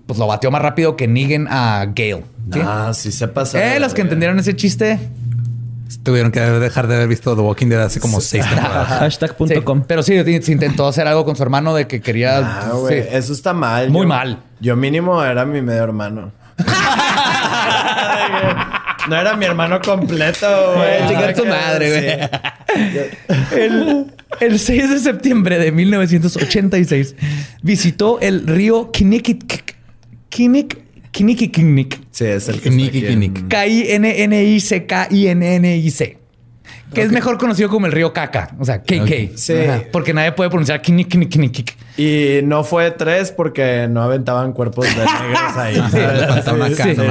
pues lo bateó más rápido que Negan a Gale. ¿sí? Ah, sí se pasa. eh, los que entendieron ese chiste. Tuvieron que dejar de haber visto The Walking Dead hace como seis temporadas. Hashtag.com. Sí, pero sí, se intentó hacer algo con su hermano de que quería. Ah, güey. sí. Eso está mal. Muy Yo- mal. Yo mínimo era mi medio hermano. no era mi hermano completo, güey. Chingar tu madre, sí. El, el 6 de septiembre de 1986 visitó el río Kinnikick. Kinnick. Kinnikick. Sí, es el que Kinnick, Kinnick. K-I-N-N-I-C-K-I-N-N-I-C. Que es mejor conocido como el río Caca. O sea, KK. Sí. Ajá, Porque nadie puede pronunciar Kinnick, Kinnick, Kinnick. Y no fue tres porque no aventaban cuerpos de negros ahí. Sí, Sí, sí,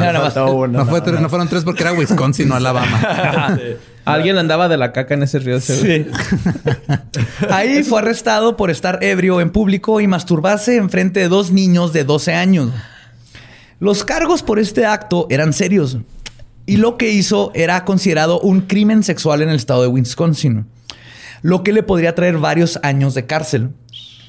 No, fueron tres porque era Wisconsin, no Alabama. Alguien andaba de la caca en ese río. seguro. Ahí fue arrestado por estar ebrio en público y masturbarse en frente de dos niños de 12 años. Los cargos por este acto eran serios y lo que hizo era considerado un crimen sexual en el estado de Wisconsin, lo que le podría traer varios años de cárcel.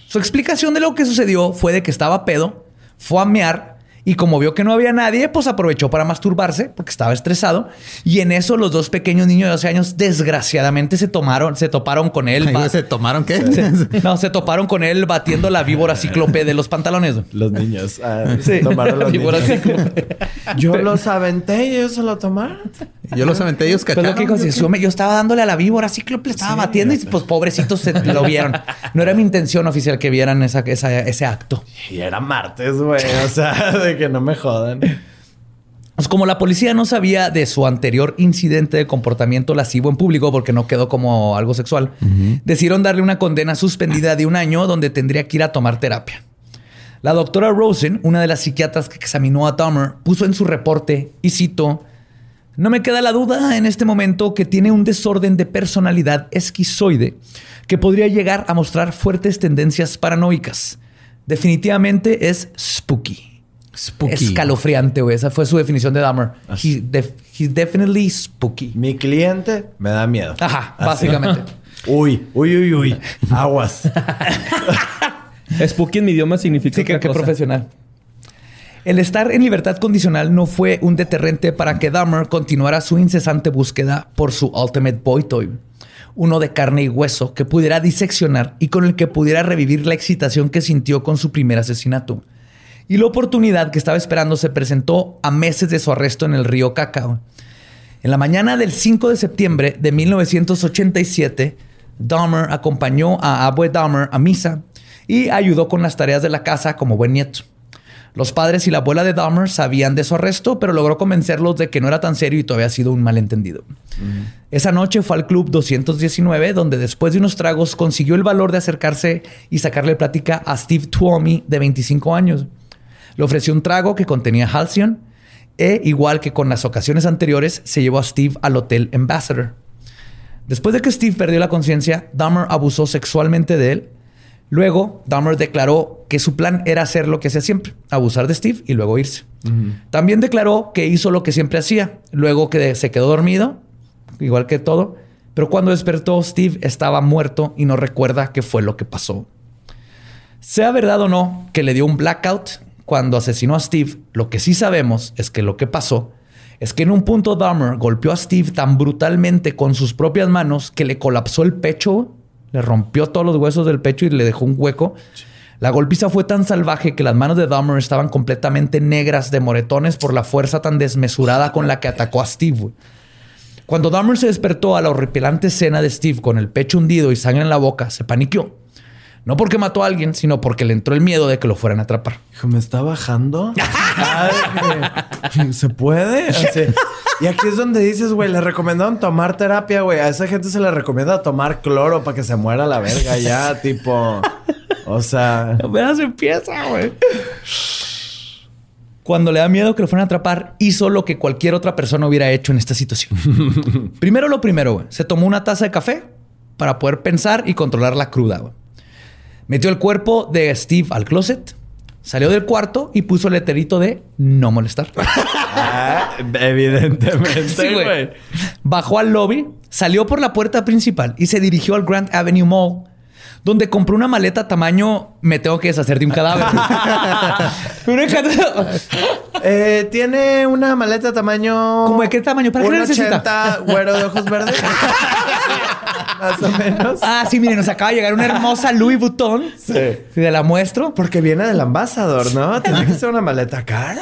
Su explicación de lo que sucedió fue de que estaba pedo, fue a mear y como vio que no había nadie, pues aprovechó para masturbarse porque estaba estresado. Y en eso los dos pequeños niños de 12 años desgraciadamente se tomaron, se toparon con él. Ay, ¿Se tomaron qué? no, se toparon con él batiendo la víbora cíclope de los pantalones. Los niños. Ah, Sí. Tomaron los Víbora niños. cíclope. Yo los aventé y ellos se lo tomaron. Yo los aventé, ellos Pues lo cacharon. que dijo, yo, me- yo estaba dándole a la víbora cíclope, le estaba batiendo y pues pobrecitos se lo vieron. No era mi intención oficial que vieran esa, esa- ese acto. Y era martes, güey. O sea, de que no me jodan. Pues como la policía no sabía de su anterior incidente de comportamiento lascivo en público porque no quedó como algo sexual, decidieron darle una condena suspendida de un año donde tendría que ir a tomar terapia. La doctora Rosen, una de las psiquiatras que examinó a Dahmer, puso en su reporte, y cito, no me queda la duda en este momento que tiene un desorden de personalidad esquizoide que podría llegar a mostrar fuertes tendencias paranoicas. Definitivamente es spooky. Spooky. Escalofriante, güey. Esa fue su definición de Dahmer. He def- he's definitely spooky. Mi cliente me da miedo. Ajá, Así. básicamente. Uy, uy, uy, uy. Aguas. Spooky en mi idioma significa Sí, que, que profesional. El estar en libertad condicional no fue un deterrente para que Dahmer continuara su incesante búsqueda por su Ultimate Boy Toy. Uno de carne y hueso que pudiera diseccionar y con el que pudiera revivir la excitación que sintió con su primer asesinato. Y la oportunidad que estaba esperando se presentó a meses de su arresto en el río Cacao. En la mañana del 5 de septiembre de 1987, Dahmer acompañó a Abue Dahmer a misa y ayudó con las tareas de la casa como buen nieto. Los padres y la abuela de Dahmer sabían de su arresto, pero logró convencerlos de que no era tan serio y todavía había sido un malentendido. Esa noche fue al club 219, donde después de unos tragos consiguió el valor de acercarse y sacarle plática a Steve Tuomi, de 25 años. Le ofreció un trago que contenía Halcyon e, igual que con las ocasiones anteriores, se llevó a Steve al Hotel Ambassador. Después de que Steve perdió la conciencia, Dahmer abusó sexualmente de él. Luego, Dahmer declaró que su plan era hacer lo que hacía siempre, abusar de Steve y luego irse. También declaró que hizo lo que siempre hacía, luego que se quedó dormido, igual que todo, pero cuando despertó Steve estaba muerto y no recuerda qué fue lo que pasó. Sea verdad o no que le dio un blackout cuando asesinó a Steve, lo que sí sabemos es que lo que pasó es que en un punto Dahmer golpeó a Steve tan brutalmente con sus propias manos que le colapsó el pecho, le rompió todos los huesos del pecho y le dejó un hueco. La golpiza fue tan salvaje que las manos de Dahmer estaban completamente negras de moretones por la fuerza tan desmesurada con la que atacó a Steve. Cuando Dahmer se despertó a la horripilante escena de Steve con el pecho hundido y sangre en la boca, se paniqueó. No porque mató a alguien, sino porque le entró el miedo de que lo fueran a atrapar. Hijo, ¿me está bajando? Ay. ¿Se puede? Así. Y aquí es donde dices, güey, le recomendaron tomar terapia, güey. A esa gente se le recomienda tomar cloro para que se muera la verga ya, tipo... O sea... Apenas empieza, güey. Cuando le da miedo que lo fueran a atrapar, hizo lo que cualquier otra persona hubiera hecho en esta situación. primero lo primero, güey. Se tomó una taza de café, para poder pensar y controlar la cruda. güey. Metió el cuerpo de Steve al closet, salió del cuarto y puso el letrerito de no molestar. Ah, evidentemente, Sí, güey. Bajó al lobby, salió por la puerta principal y se dirigió al Grand Avenue Mall, donde compró una maleta tamaño me tengo que deshacer de un cadáver. Eh, tiene una maleta tamaño. ¿Cómo de qué tamaño? ¿Para qué la necesita? 1.80, güero de ojos verdes. Más o menos. ah, sí, miren, nos acaba de llegar una hermosa Louis Vuitton. Sí. Si te la muestro. Porque viene del ambasador, ¿no? Tiene que ser una maleta cara.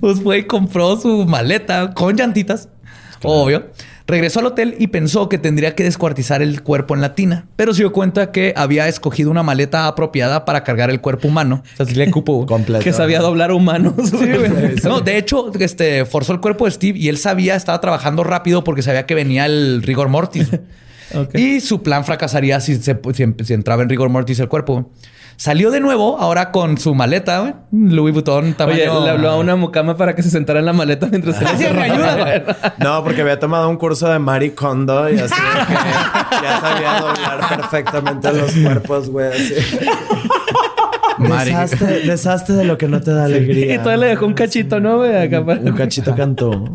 Pues fue y compró su maleta con llantitas, obvio. Regresó al hotel y pensó que tendría que descuartizar el cuerpo en la tina, pero se dio cuenta que había escogido una maleta apropiada para cargar el cuerpo humano. O sea, sí le cupo. Completo. Que sabía doblar humanos. güey. No, de hecho, este, forzó el cuerpo de Steve y él sabía, estaba trabajando rápido porque sabía que venía el rigor mortis. Ok. Y su plan fracasaría si, se- si- si entraba en rigor mortis el cuerpo. Salió de nuevo, ahora con su maleta, güey. Louis Vuitton tamaño... Oye, le habló a una mucama para que se sentara en la maleta mientras se ayuda, güey. No, porque había tomado un curso de Marie Kondo y así de que ya sabía doblar perfectamente los cuerpos, güey. Así. Mari. Deshazte, deshazte de lo que no te da alegría. Y todavía le dejó un cachito, ¿no? güey? Acá para- Un cachito cantó.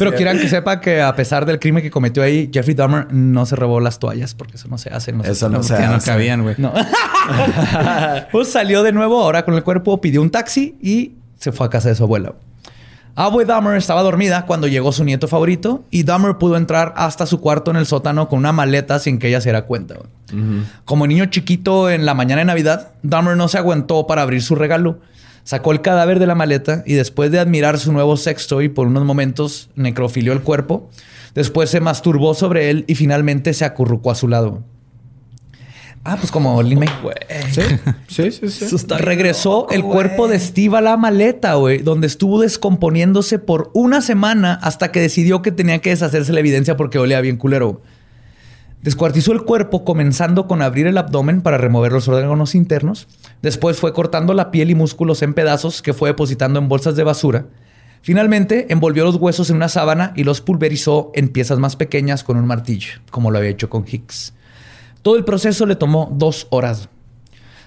Pero quieran que sepa que a pesar del crimen que cometió ahí, Jeffrey Dahmer no se robó las toallas porque eso no se hace. No se- Eso no se Ya no hace. cabían, güey. No. pues salió de nuevo ahora con el cuerpo, pidió un taxi y se fue a casa de su abuela. Abue Dahmer estaba dormida cuando llegó su nieto favorito y Dahmer pudo entrar hasta su cuarto en el sótano con una maleta sin que ella se diera cuenta. Como niño chiquito en la mañana de Navidad, Dahmer no se aguantó para abrir su regalo. Sacó el cadáver de la maleta y después de admirar su nuevo sextoy por unos momentos, necrofilió el cuerpo. Después se masturbó sobre él y finalmente se acurrucó a su lado. Ah, pues como Lin May. Sí, sí, sí. sí. Regresó el cuerpo de Steve a la maleta, güey, donde estuvo descomponiéndose por una semana hasta que decidió que tenía que deshacerse la evidencia porque olía bien culero. Descuartizó el cuerpo comenzando con abrir el abdomen para remover los órganos internos. Después fue cortando la piel y músculos en pedazos que fue depositando en bolsas de basura. Finalmente envolvió los huesos en una sábana y los pulverizó en piezas más pequeñas con un martillo, como lo había hecho con Hicks. Todo el proceso le tomó dos horas.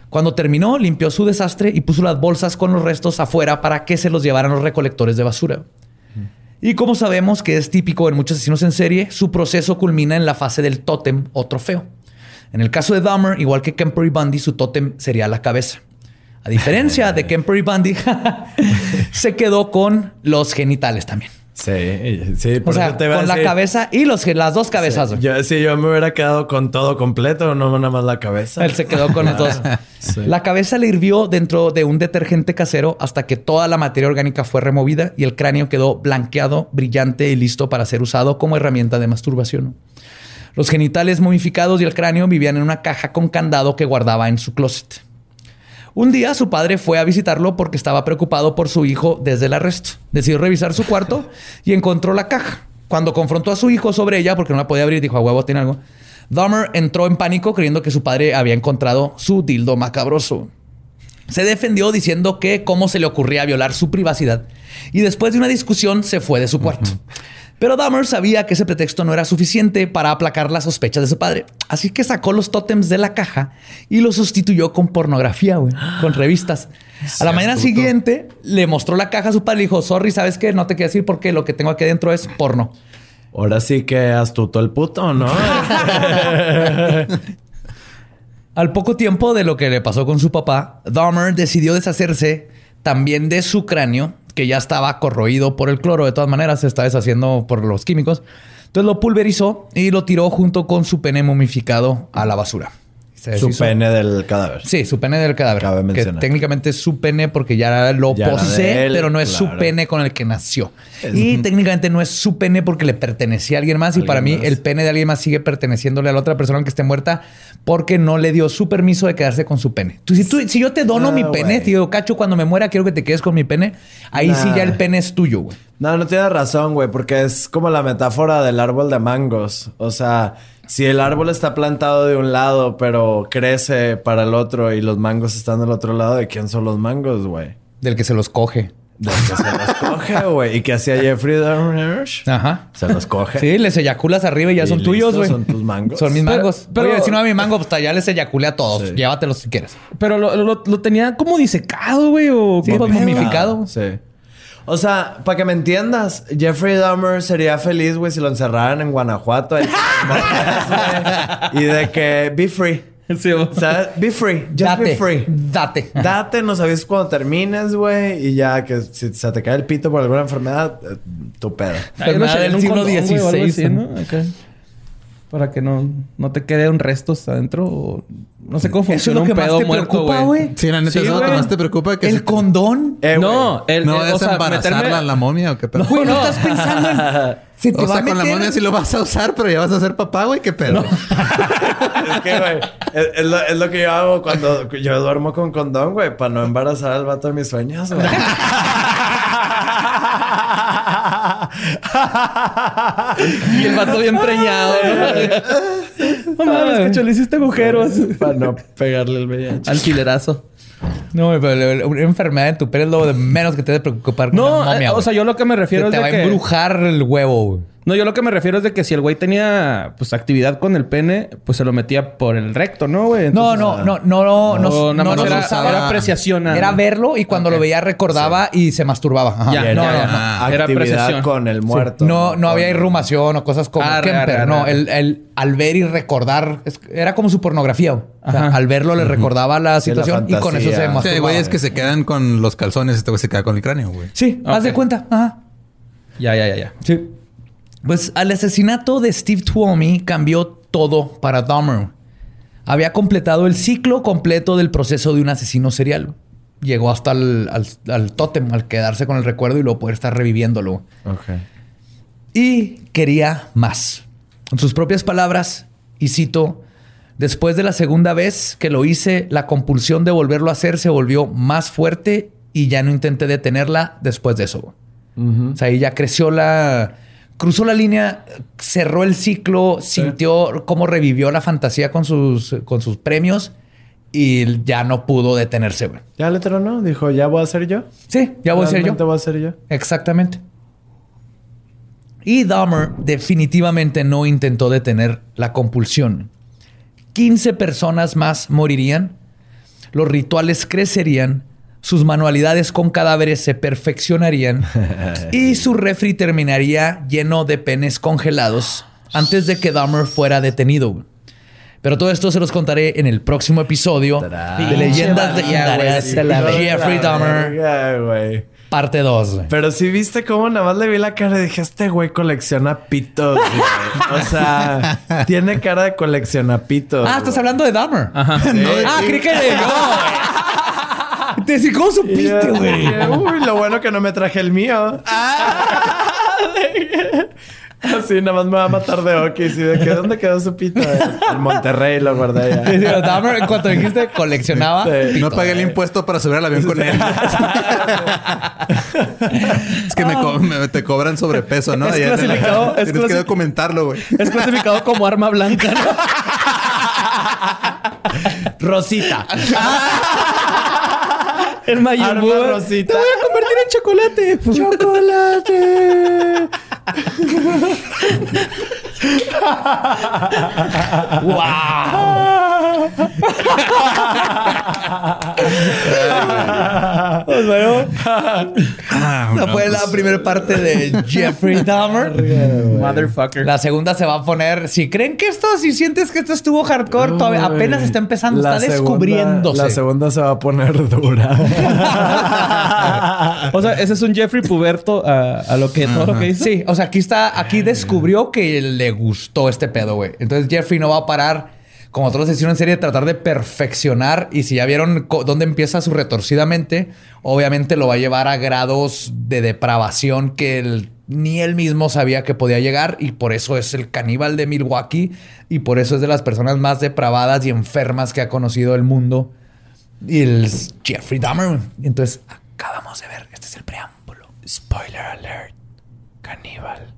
Cuando terminó, limpió su desastre y puso las bolsas con los restos afuera para que se los llevaran los recolectores de basura. Y como sabemos que es típico en muchos asesinos en serie, su proceso culmina en la fase del tótem o trofeo. En el caso de Dahmer, igual que Kemper y Bundy, su tótem sería la cabeza. A diferencia de Kemper y Bundy, se quedó con los genitales también. Sí, sí. O por sea, eso te iba a con la cabeza y los, las dos cabezas. güey. Yo, sí, yo me hubiera quedado con todo completo, no nada más la cabeza. Él se quedó con los dos. La cabeza le hirvió dentro de un detergente casero hasta que toda la materia orgánica fue removida y el cráneo quedó blanqueado, brillante y listo para ser usado como herramienta de masturbación. Los genitales momificados y el cráneo vivían en una caja con candado que guardaba en su closet. Un día su padre fue a visitarlo porque estaba preocupado por su hijo desde el arresto. Decidió revisar su cuarto y encontró la caja. Cuando confrontó a su hijo sobre ella, porque no la podía abrir, dijo, a huevo, tiene algo. Dahmer entró en pánico creyendo que su padre había encontrado su dildo macabroso. Se defendió diciendo que cómo se le ocurría violar su privacidad y después de una discusión se fue de su cuarto. Pero Dahmer sabía que ese pretexto no era suficiente para aplacar las sospechas de su padre. Así que sacó los tótems de la caja y los sustituyó con pornografía, güey, con revistas. A la mañana siguiente le mostró la caja a su padre y le dijo, sorry, ¿sabes qué? No te quiero decir porque lo que tengo aquí adentro es porno. Ahora sí que astuto el puto, ¿no? Al poco tiempo de lo que le pasó con su papá, Dahmer decidió deshacerse también de su cráneo, que ya estaba corroído por el cloro. De todas maneras, se está deshaciendo por los químicos. Entonces lo pulverizó y lo tiró junto con su pene momificado a la basura. Se Su deshizo. pene del cadáver. Sí, su pene del cadáver. Cabe que mencionar. técnicamente es su pene porque ya lo Ya era de posee, él, pero no es su claro. pene con el que nació. Es- Y técnicamente no es su pene porque le pertenecía a alguien más. Y Alguien para mí, más. el pene de alguien más sigue perteneciéndole a la otra persona que esté muerta porque no le dio su permiso de quedarse con su pene. Tú, si, tú- si yo te dono Ah, mi pene, güey. te digo, cacho, cuando me muera quiero que te quedes con mi pene. Ahí sí Nah. ya el pene es tuyo, güey. No, no tienes razón, güey, porque es como la metáfora del árbol de mangos. O sea, si el árbol está plantado de un lado, pero crece para el otro y los mangos están del otro lado, ¿de quién son los mangos, güey? Del que se los coge. Del que se los coge, güey. ¿Y qué hacía Jeffrey Dahmer? Ajá. Se los coge. Sí, les eyaculas arriba y ya Y son listo, tuyos, güey. son tus mangos. Son mis Pero- mangos. pero- Oye, si no a mi mango, pues ya les eyaculé a todos. Sí. Llévatelos si quieres. Pero lo, lo- lo tenía como disecado, güey. O Sí, momificado. Sí. O sea, para que me entiendas, Jeffrey Dahmer sería feliz, güey, si lo encerraran en Guanajuato. ahí, y de que be free. Sí, o- ¿Sabes? Be free. Just Date. be free. Date. Date, nos avisas cuando termines, güey. Y ya que si se te cae el pito por alguna enfermedad, eh, tu pedo. Enfermedad en del un siglo condón, güey, o algo así, XVI, ¿no? Acá. Para que no, no te queden restos adentro. O... No sé cómo Eso es funciona lo que un más pedo te muerto, preocupa, güey. Sí, la neta, Sí, eso es lo que más te preocupa. Que El se- condón. Eh, no, el, No el- es o sea, embarazarla meterme- la momia o qué pedo. Güey, no estás pensando en... Se te o va sea, a con la momia sí lo vas a usar, pero ya vas a ser papá, güey. ¿Qué pedo? Es que, güey, es, es lo, es lo que yo hago cuando yo duermo con condón, güey, para no embarazar al vato de mis sueños, güey. Y el vato bien preñado, ¿no? no mames, que le hiciste agujeros. para no pegarle el VIH. Alquilerazo. No, güey, pero una enfermedad en tu pelo es lo de menos que te debe preocupar con No, una momia, eh, o sea, yo lo que me refiero te es va de a que... embrujar el huevo, güey. No, yo lo que me refiero es de que si el güey tenía pues actividad con el pene, pues se lo metía por el recto, ¿no, güey? No, Entonces, no, no, no, no, no, no, nada no más los era, usaba. era apreciación. Era verlo y cuando Ok. lo veía recordaba y se masturbaba. Ajá. Ya, no, ya, no, ya. no. Ah, era apreciación. con el muerto. No, no había irrumación o cosas como Arre, Kemper. arre, no, arre. el, el- al ver y recordar es- era como su pornografía. O sea, al verlo le recordaba la Sí, la situación y con eso se masturbaba. Sí, güey, es que se quedan con los calzones. Este güey se queda con el cráneo, güey. Sí, haz de cuenta. Ajá. Ya, ya, ya, ya. Sí. Pues al asesinato de Steve Tuomi cambió todo para Dahmer. Había completado el ciclo completo del proceso de un asesino serial. Llegó hasta el, al, al tótem, al quedarse con el recuerdo y luego poder estar reviviéndolo. Ok. Y quería más. En sus propias palabras, y cito, después de la segunda vez que lo hice, la compulsión de volverlo a hacer se volvió más fuerte y ya no intenté detenerla después de eso. O sea, ahí ya creció la... Cruzó la línea, cerró el ciclo, sintió cómo revivió la fantasía con sus, con sus premios y ya no pudo detenerse. güey. Ya le tronó. Dijo, ya voy a ser yo. Sí, ya voy a ser yo. Realmente voy a ser yo. Exactamente. Y Dahmer definitivamente no intentó detener la compulsión. 15 personas más morirían, los rituales crecerían, sus manualidades con cadáveres se perfeccionarían y su refri terminaría lleno de penes congelados antes de que Dahmer fuera detenido. Pero todo esto se los contaré en el próximo episodio de Leyendas Legendarias de Jeffrey Dahmer, parte 2. Pero sí viste cómo nada más le vi la cara y dije, este güey colecciona pitos, güey. O sea, tiene cara de colecciona pitos. Ah, estás hablando de Dahmer. Ajá. Ah, creí que de yo. Te decía, ¿cómo supiste, güey? Uy, lo bueno que no me traje el mío. Así nada más me va a matar de Okis. ¿Y de que dónde quedó su pito? En Monterrey lo guardé Sí, sí, ya. En cuanto dijiste, coleccionaba. Sí. No pagué el impuesto para subir al avión con él. es que me, co- me- te cobran sobrepeso, ¿no? Es Allá clasificado- es Tienes que documentarlo, güey. Es clasificado como arma blanca, ¿no? Rosita. El Mayimbu. Arma rosita. Te voy a convertir en chocolate. ¡Chocolate! Pues bueno. Ah, Esa fue la pues, primera parte de Jeffrey Dahmer. Motherfucker. La segunda se va a poner. Si creen que esto, si sientes que esto estuvo hardcore, todavía apenas está empezando, La está segunda- descubriéndose. La segunda se va a poner dura. O sea, ese es un Jeffrey Puberto a, a lo que todo lo que hizo. Sí, o sea, aquí está, aquí descubrió que le gustó este pedo, güey. Entonces Jeffrey no va a parar, como todos los hicieron en serie, tratar de perfeccionar. Y si ya vieron dónde empieza su retorcida mente, obviamente lo va a llevar a grados de depravación que ni él mismo sabía que podía llegar. Y por eso es el caníbal de Milwaukee. Y por eso es de las personas más depravadas y enfermas que ha conocido el mundo. Y el Jeffrey Dahmer. Entonces, acabamos de ver. Este es el preámbulo. Spoiler alert. Caníbal.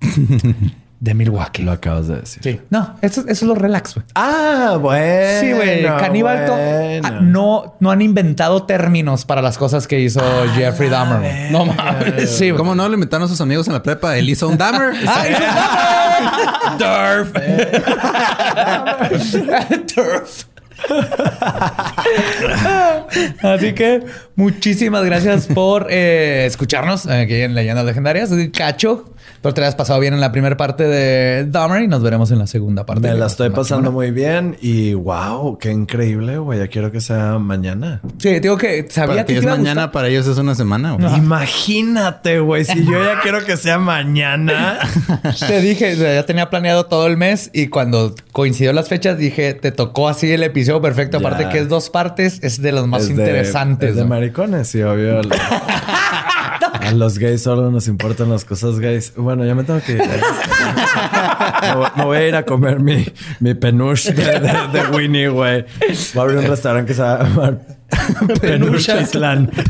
de Milwaukee. Lo acabas de decir. Sí. No, eso, eso es lo relax, güey. Ah, bueno. Sí, güey. Caníbal bueno. ah, no, no han inventado términos para las cosas que hizo Jeffrey Dahmer. güey. No mames. Sí, güey. ¿Cómo no le inventaron a sus amigos en la prepa? Él hizo un Dahmer. ¡Ah, hizo Dahmer! Durf. Durf. Así que muchísimas gracias por eh, escucharnos aquí en Leyendas Legendarias. Soy Cacho. Espero te hayas pasado bien en la primera parte de Dahmer y nos veremos en la segunda parte. Me de la estoy pasando muy bien y wow, qué increíble, güey. Ya quiero que sea mañana. Sí, digo que sabía Para que es mañana, para ellos es una semana. güey. Imagínate, güey, si yo ya quiero que sea mañana. Te dije, ya tenía planeado todo el mes y cuando coincidió las fechas dije, te tocó así el episodio perfecto. Ya. Aparte que es dos partes, es de los más Es de- interesantes. es de ¿no? maricones, sí, obvio. A los gays solo nos importan las cosas gays. Bueno, ya me tengo que ir. me, voy, a ir a comer mi, mi penuche de, de- de Winnie, güey. Voy a abrir un restaurante que se va a llamar Penuchtitlán.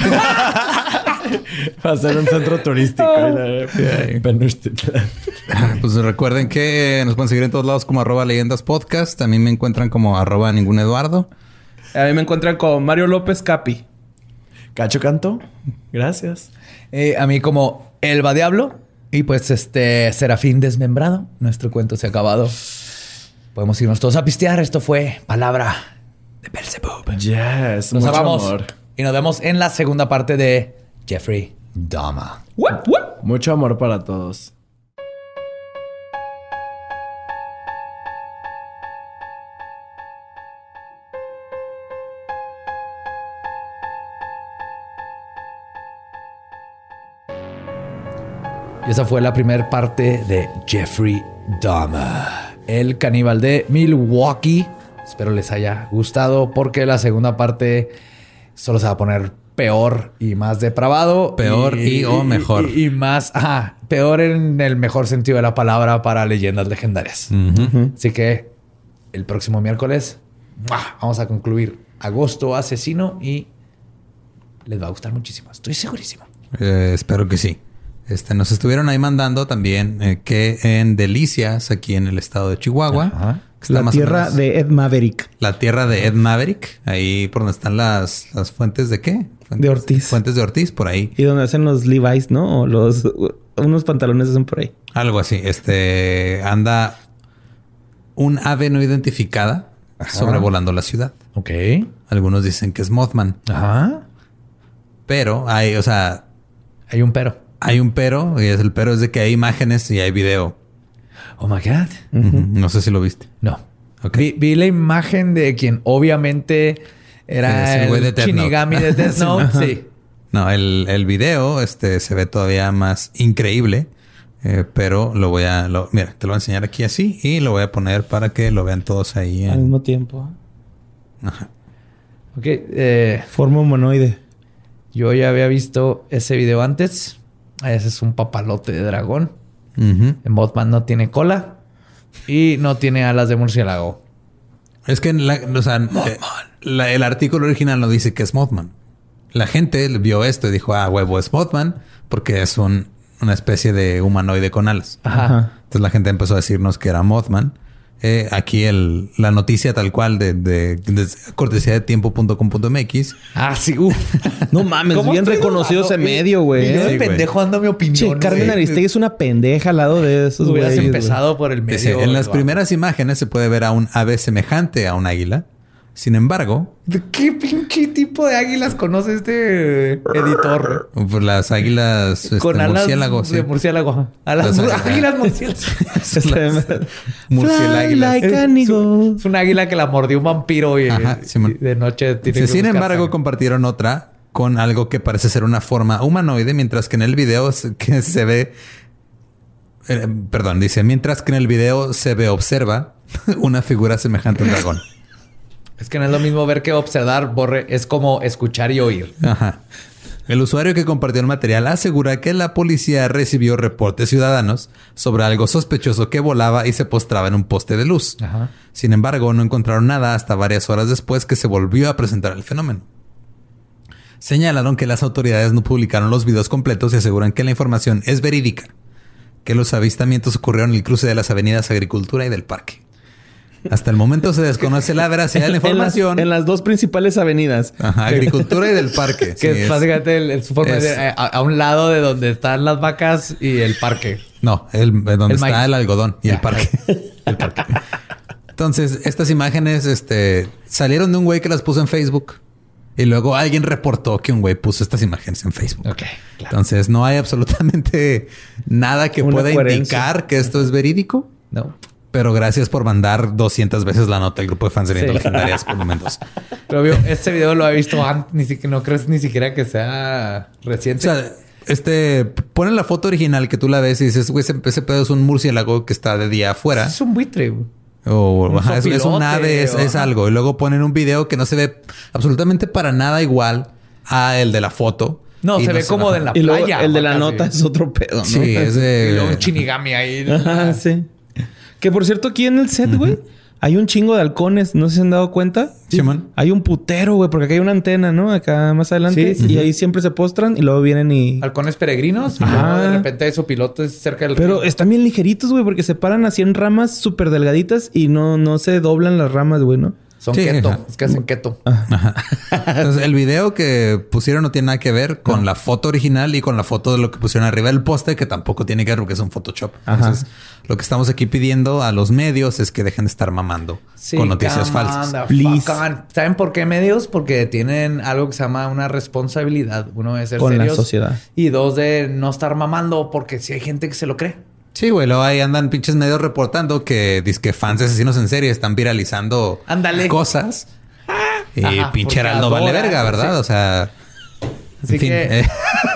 Va a ser un centro turístico. la- Penuchtitlán. Pues recuerden que nos pueden seguir en todos lados como arroba leyendas podcast. También me encuentran como arroba ningún Eduardo. A mí me encuentran con Mario López Capi. Cacho Canto, gracias. Eh, a mí como Elba Diablo y pues este Serafín Desmembrado. Nuestro cuento se ha acabado. Podemos irnos todos a pistear. Esto fue Palabra de Belzebub. Yes, Nos mucho amamos amor. y nos vemos en la segunda parte de Jeffrey Dahmer. Mucho amor para todos. Y esa fue la primera parte de Jeffrey Dahmer, el caníbal de Milwaukee. Espero les haya gustado porque la segunda parte solo se va a poner peor y más depravado. Peor y o mejor. Y, y más, ajá, peor en el mejor sentido de la palabra para leyendas legendarias. Así que el próximo miércoles ¡mua! vamos a concluir Agosto Asesino y les va a gustar muchísimo. Estoy segurísimo. Eh, espero que sí. Este, nos estuvieron ahí mandando también eh, que en Delicias, aquí en el estado de Chihuahua, Ajá. La tierra de Ed Maverick. la tierra de Ed Maverick, ahí por donde están las, las fuentes de qué? Fuentes, De Ortiz. Fuentes de Ortiz, por ahí. Y donde hacen los Levi's, ¿no? O los... Unos pantalones hacen por ahí. Algo así. Este anda un ave no identificada sobrevolando la ciudad. Ok. Algunos dicen que es Mothman, Ajá. pero hay, o sea, Hay un pero. Hay un pero y es el pero es de que hay imágenes y hay video. Oh my God. No sé si lo viste. No. Ok. Vi, vi la imagen de quien obviamente era Es el güey de Death Note. Shinigami de Death Note. sí. No, el, el video este, se ve todavía más increíble, eh, pero lo voy a... Lo, mira, te lo voy a enseñar aquí así y lo voy a poner para que lo vean todos ahí. Al mismo tiempo. Ajá. Ok. eh, Forma humanoide. yo ya había visto ese video antes. Ese es un papalote de dragón. Ujú. El Mothman no tiene cola y no tiene alas de murciélago. Es que la- o sea, eh, la- el artículo original no dice que es Mothman. La gente vio esto y dijo, ah, huevo, es Mothman porque es un, una especie de humanoide con alas. Ajá. Entonces la gente empezó a decirnos que era Mothman. Eh, aquí el, la noticia tal cual de, de, de cortesía de tiempo.com.mx. Ah, sí. Uf. No mames, ¿Cómo bien reconocido ese medio, güey. Yo de Sí, güey. pendejo dando mi opinión. Che, Carmen. Aristegui es una pendeja al lado de esos Hubieras güeyes, güey. empezado por el medio. Dice, en las primeras imágenes se puede ver a un ave semejante a un águila. Sin embargo, ¿De qué pinche tipo de águilas conoce este editor? pues, las águilas este, Con alas murciélagos, de sí. murciélago. Alas Las águilas. águilas murciélagos. Fly Murciéláguilas. like an eagle. es un águila que la mordió un vampiro y, Ajá, Simón. y de noche tiene sin embargo, sangre. compartieron otra con algo que parece ser una forma humanoide, mientras que en el video se- que se ve... eh, perdón, dice, mientras que en el video se ve, observa una figura semejante a un dragón. Es que no es lo mismo ver que observar, Borre. Es como escuchar y oír. Ajá. El usuario que compartió el material asegura que la policía recibió reportes ciudadanos sobre algo sospechoso que volaba y se postraba en un poste de luz. Ajá. Sin embargo, no encontraron nada hasta varias horas después que se volvió a presentar el fenómeno. Señalaron que las autoridades no publicaron los videos completos y aseguran que la información es verídica, que los avistamientos ocurrieron en el cruce de las avenidas Agricultura y del Parque. Hasta el momento se desconoce la veracidad de la En las, información. en las dos principales avenidas. Ajá, Agricultura y del Parque. Que Sí, es básicamente el- el- su forma es- de a, a un lado de donde están las vacas y el parque. No, el, donde El está maíz. el algodón y el parque. el parque. Entonces, estas imágenes este, salieron de un güey que las puso en Facebook. Y luego alguien reportó que un güey puso estas imágenes en Facebook. Ok, claro. Entonces, no hay absolutamente nada que Una pueda coherencia. indicar que esto es verídico. No. Pero gracias por mandar 200 veces la nota al grupo de fans de Sí. Legendarias por momentos. Pero obvio, este video lo he visto antes, ni siquiera, no crees ni siquiera que sea O reciente. sea, este, ponen la foto original que tú la ves y dices, güey, ese, ese pedo es un murciélago que está de día afuera. es un buitre. güey. O Un ajá, es, es un ave, es, o- es algo. Y luego ponen un video que no se ve absolutamente para nada igual a el de la foto. No, se ve como de la Y luego playa. el de la casi. nota es otro pedo, ¿no? Sí, es de... Y luego un chinigami ahí. Ajá, sí. Que por cierto, aquí en el set, güey, hay un chingo de halcones. No sé si se han dado cuenta. Simón. Hay un putero, güey, porque acá hay una antena, ¿no? Acá más adelante. Sí, sí, y sí. ahí siempre se postran y luego vienen y. Halcones peregrinos. Y Ajá. luego de repente hay sopilotes cerca del Pero río. están bien ligeritos, güey, porque se paran así en ramas súper delgaditas y no, no se doblan las ramas, güey, ¿no? Son Sí, keto. ajá. Es que hacen keto. Ajá. Entonces, el video que pusieron no tiene nada que ver con la foto original y con la foto de lo que pusieron arriba del poste, que tampoco tiene que ver porque es un Photoshop. Ajá. Entonces, lo que estamos aquí pidiendo a los medios es que dejen de estar mamando Sí, con noticias falsas. ¿Saben por qué medios? Porque tienen algo que se llama una responsabilidad. Uno de ser Con la serios sociedad. Y dos de no estar mamando porque si hay gente que se lo cree. Sí, güey, luego ahí andan pinches medios reportando que que fans de asesinos en serie están viralizando Ándale. cosas. Y Ajá, pinche Heraldo vale verga, ¿verdad? sí. O sea, Así en fin, que- eh,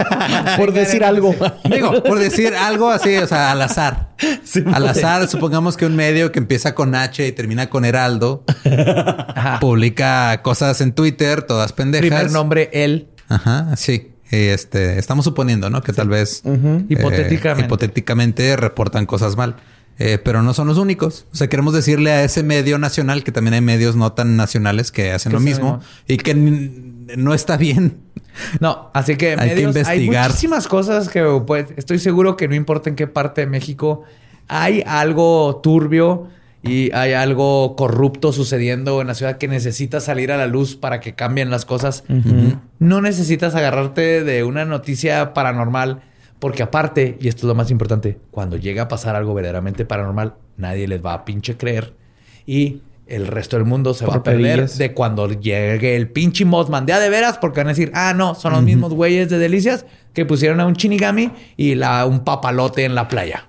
Por decir algo. digo, por decir algo así, o sea, al azar. al azar, supongamos que un medio que empieza con H y termina con Heraldo publica cosas en Twitter, todas pendejas. Primer nombre, él. Ajá, sí. Este, estamos suponiendo, ¿no? Que tal vez eh, Hipotéticamente. hipotéticamente reportan cosas mal. Eh, pero no son los únicos. O sea, queremos decirle a ese medio nacional que también hay medios no tan nacionales que hacen Que lo mismo y que no está bien. No, así que, Hay que medios, hay investigar. muchísimas cosas que pues, estoy seguro que no importa en qué parte de México hay algo turbio y hay algo corrupto sucediendo en la ciudad que necesita salir a la luz para que cambien las cosas. No necesitas agarrarte de una noticia paranormal porque aparte, y esto es lo más importante, cuando llega a pasar algo verdaderamente paranormal, nadie les va a pinche creer y el resto del mundo se va a perder de cuando llegue el pinche Mothman de a de veras, porque van a decir, ah, no, son los mismos güeyes de Delicias que pusieron a un Shinigami y la, un papalote en la playa.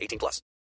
18 plus.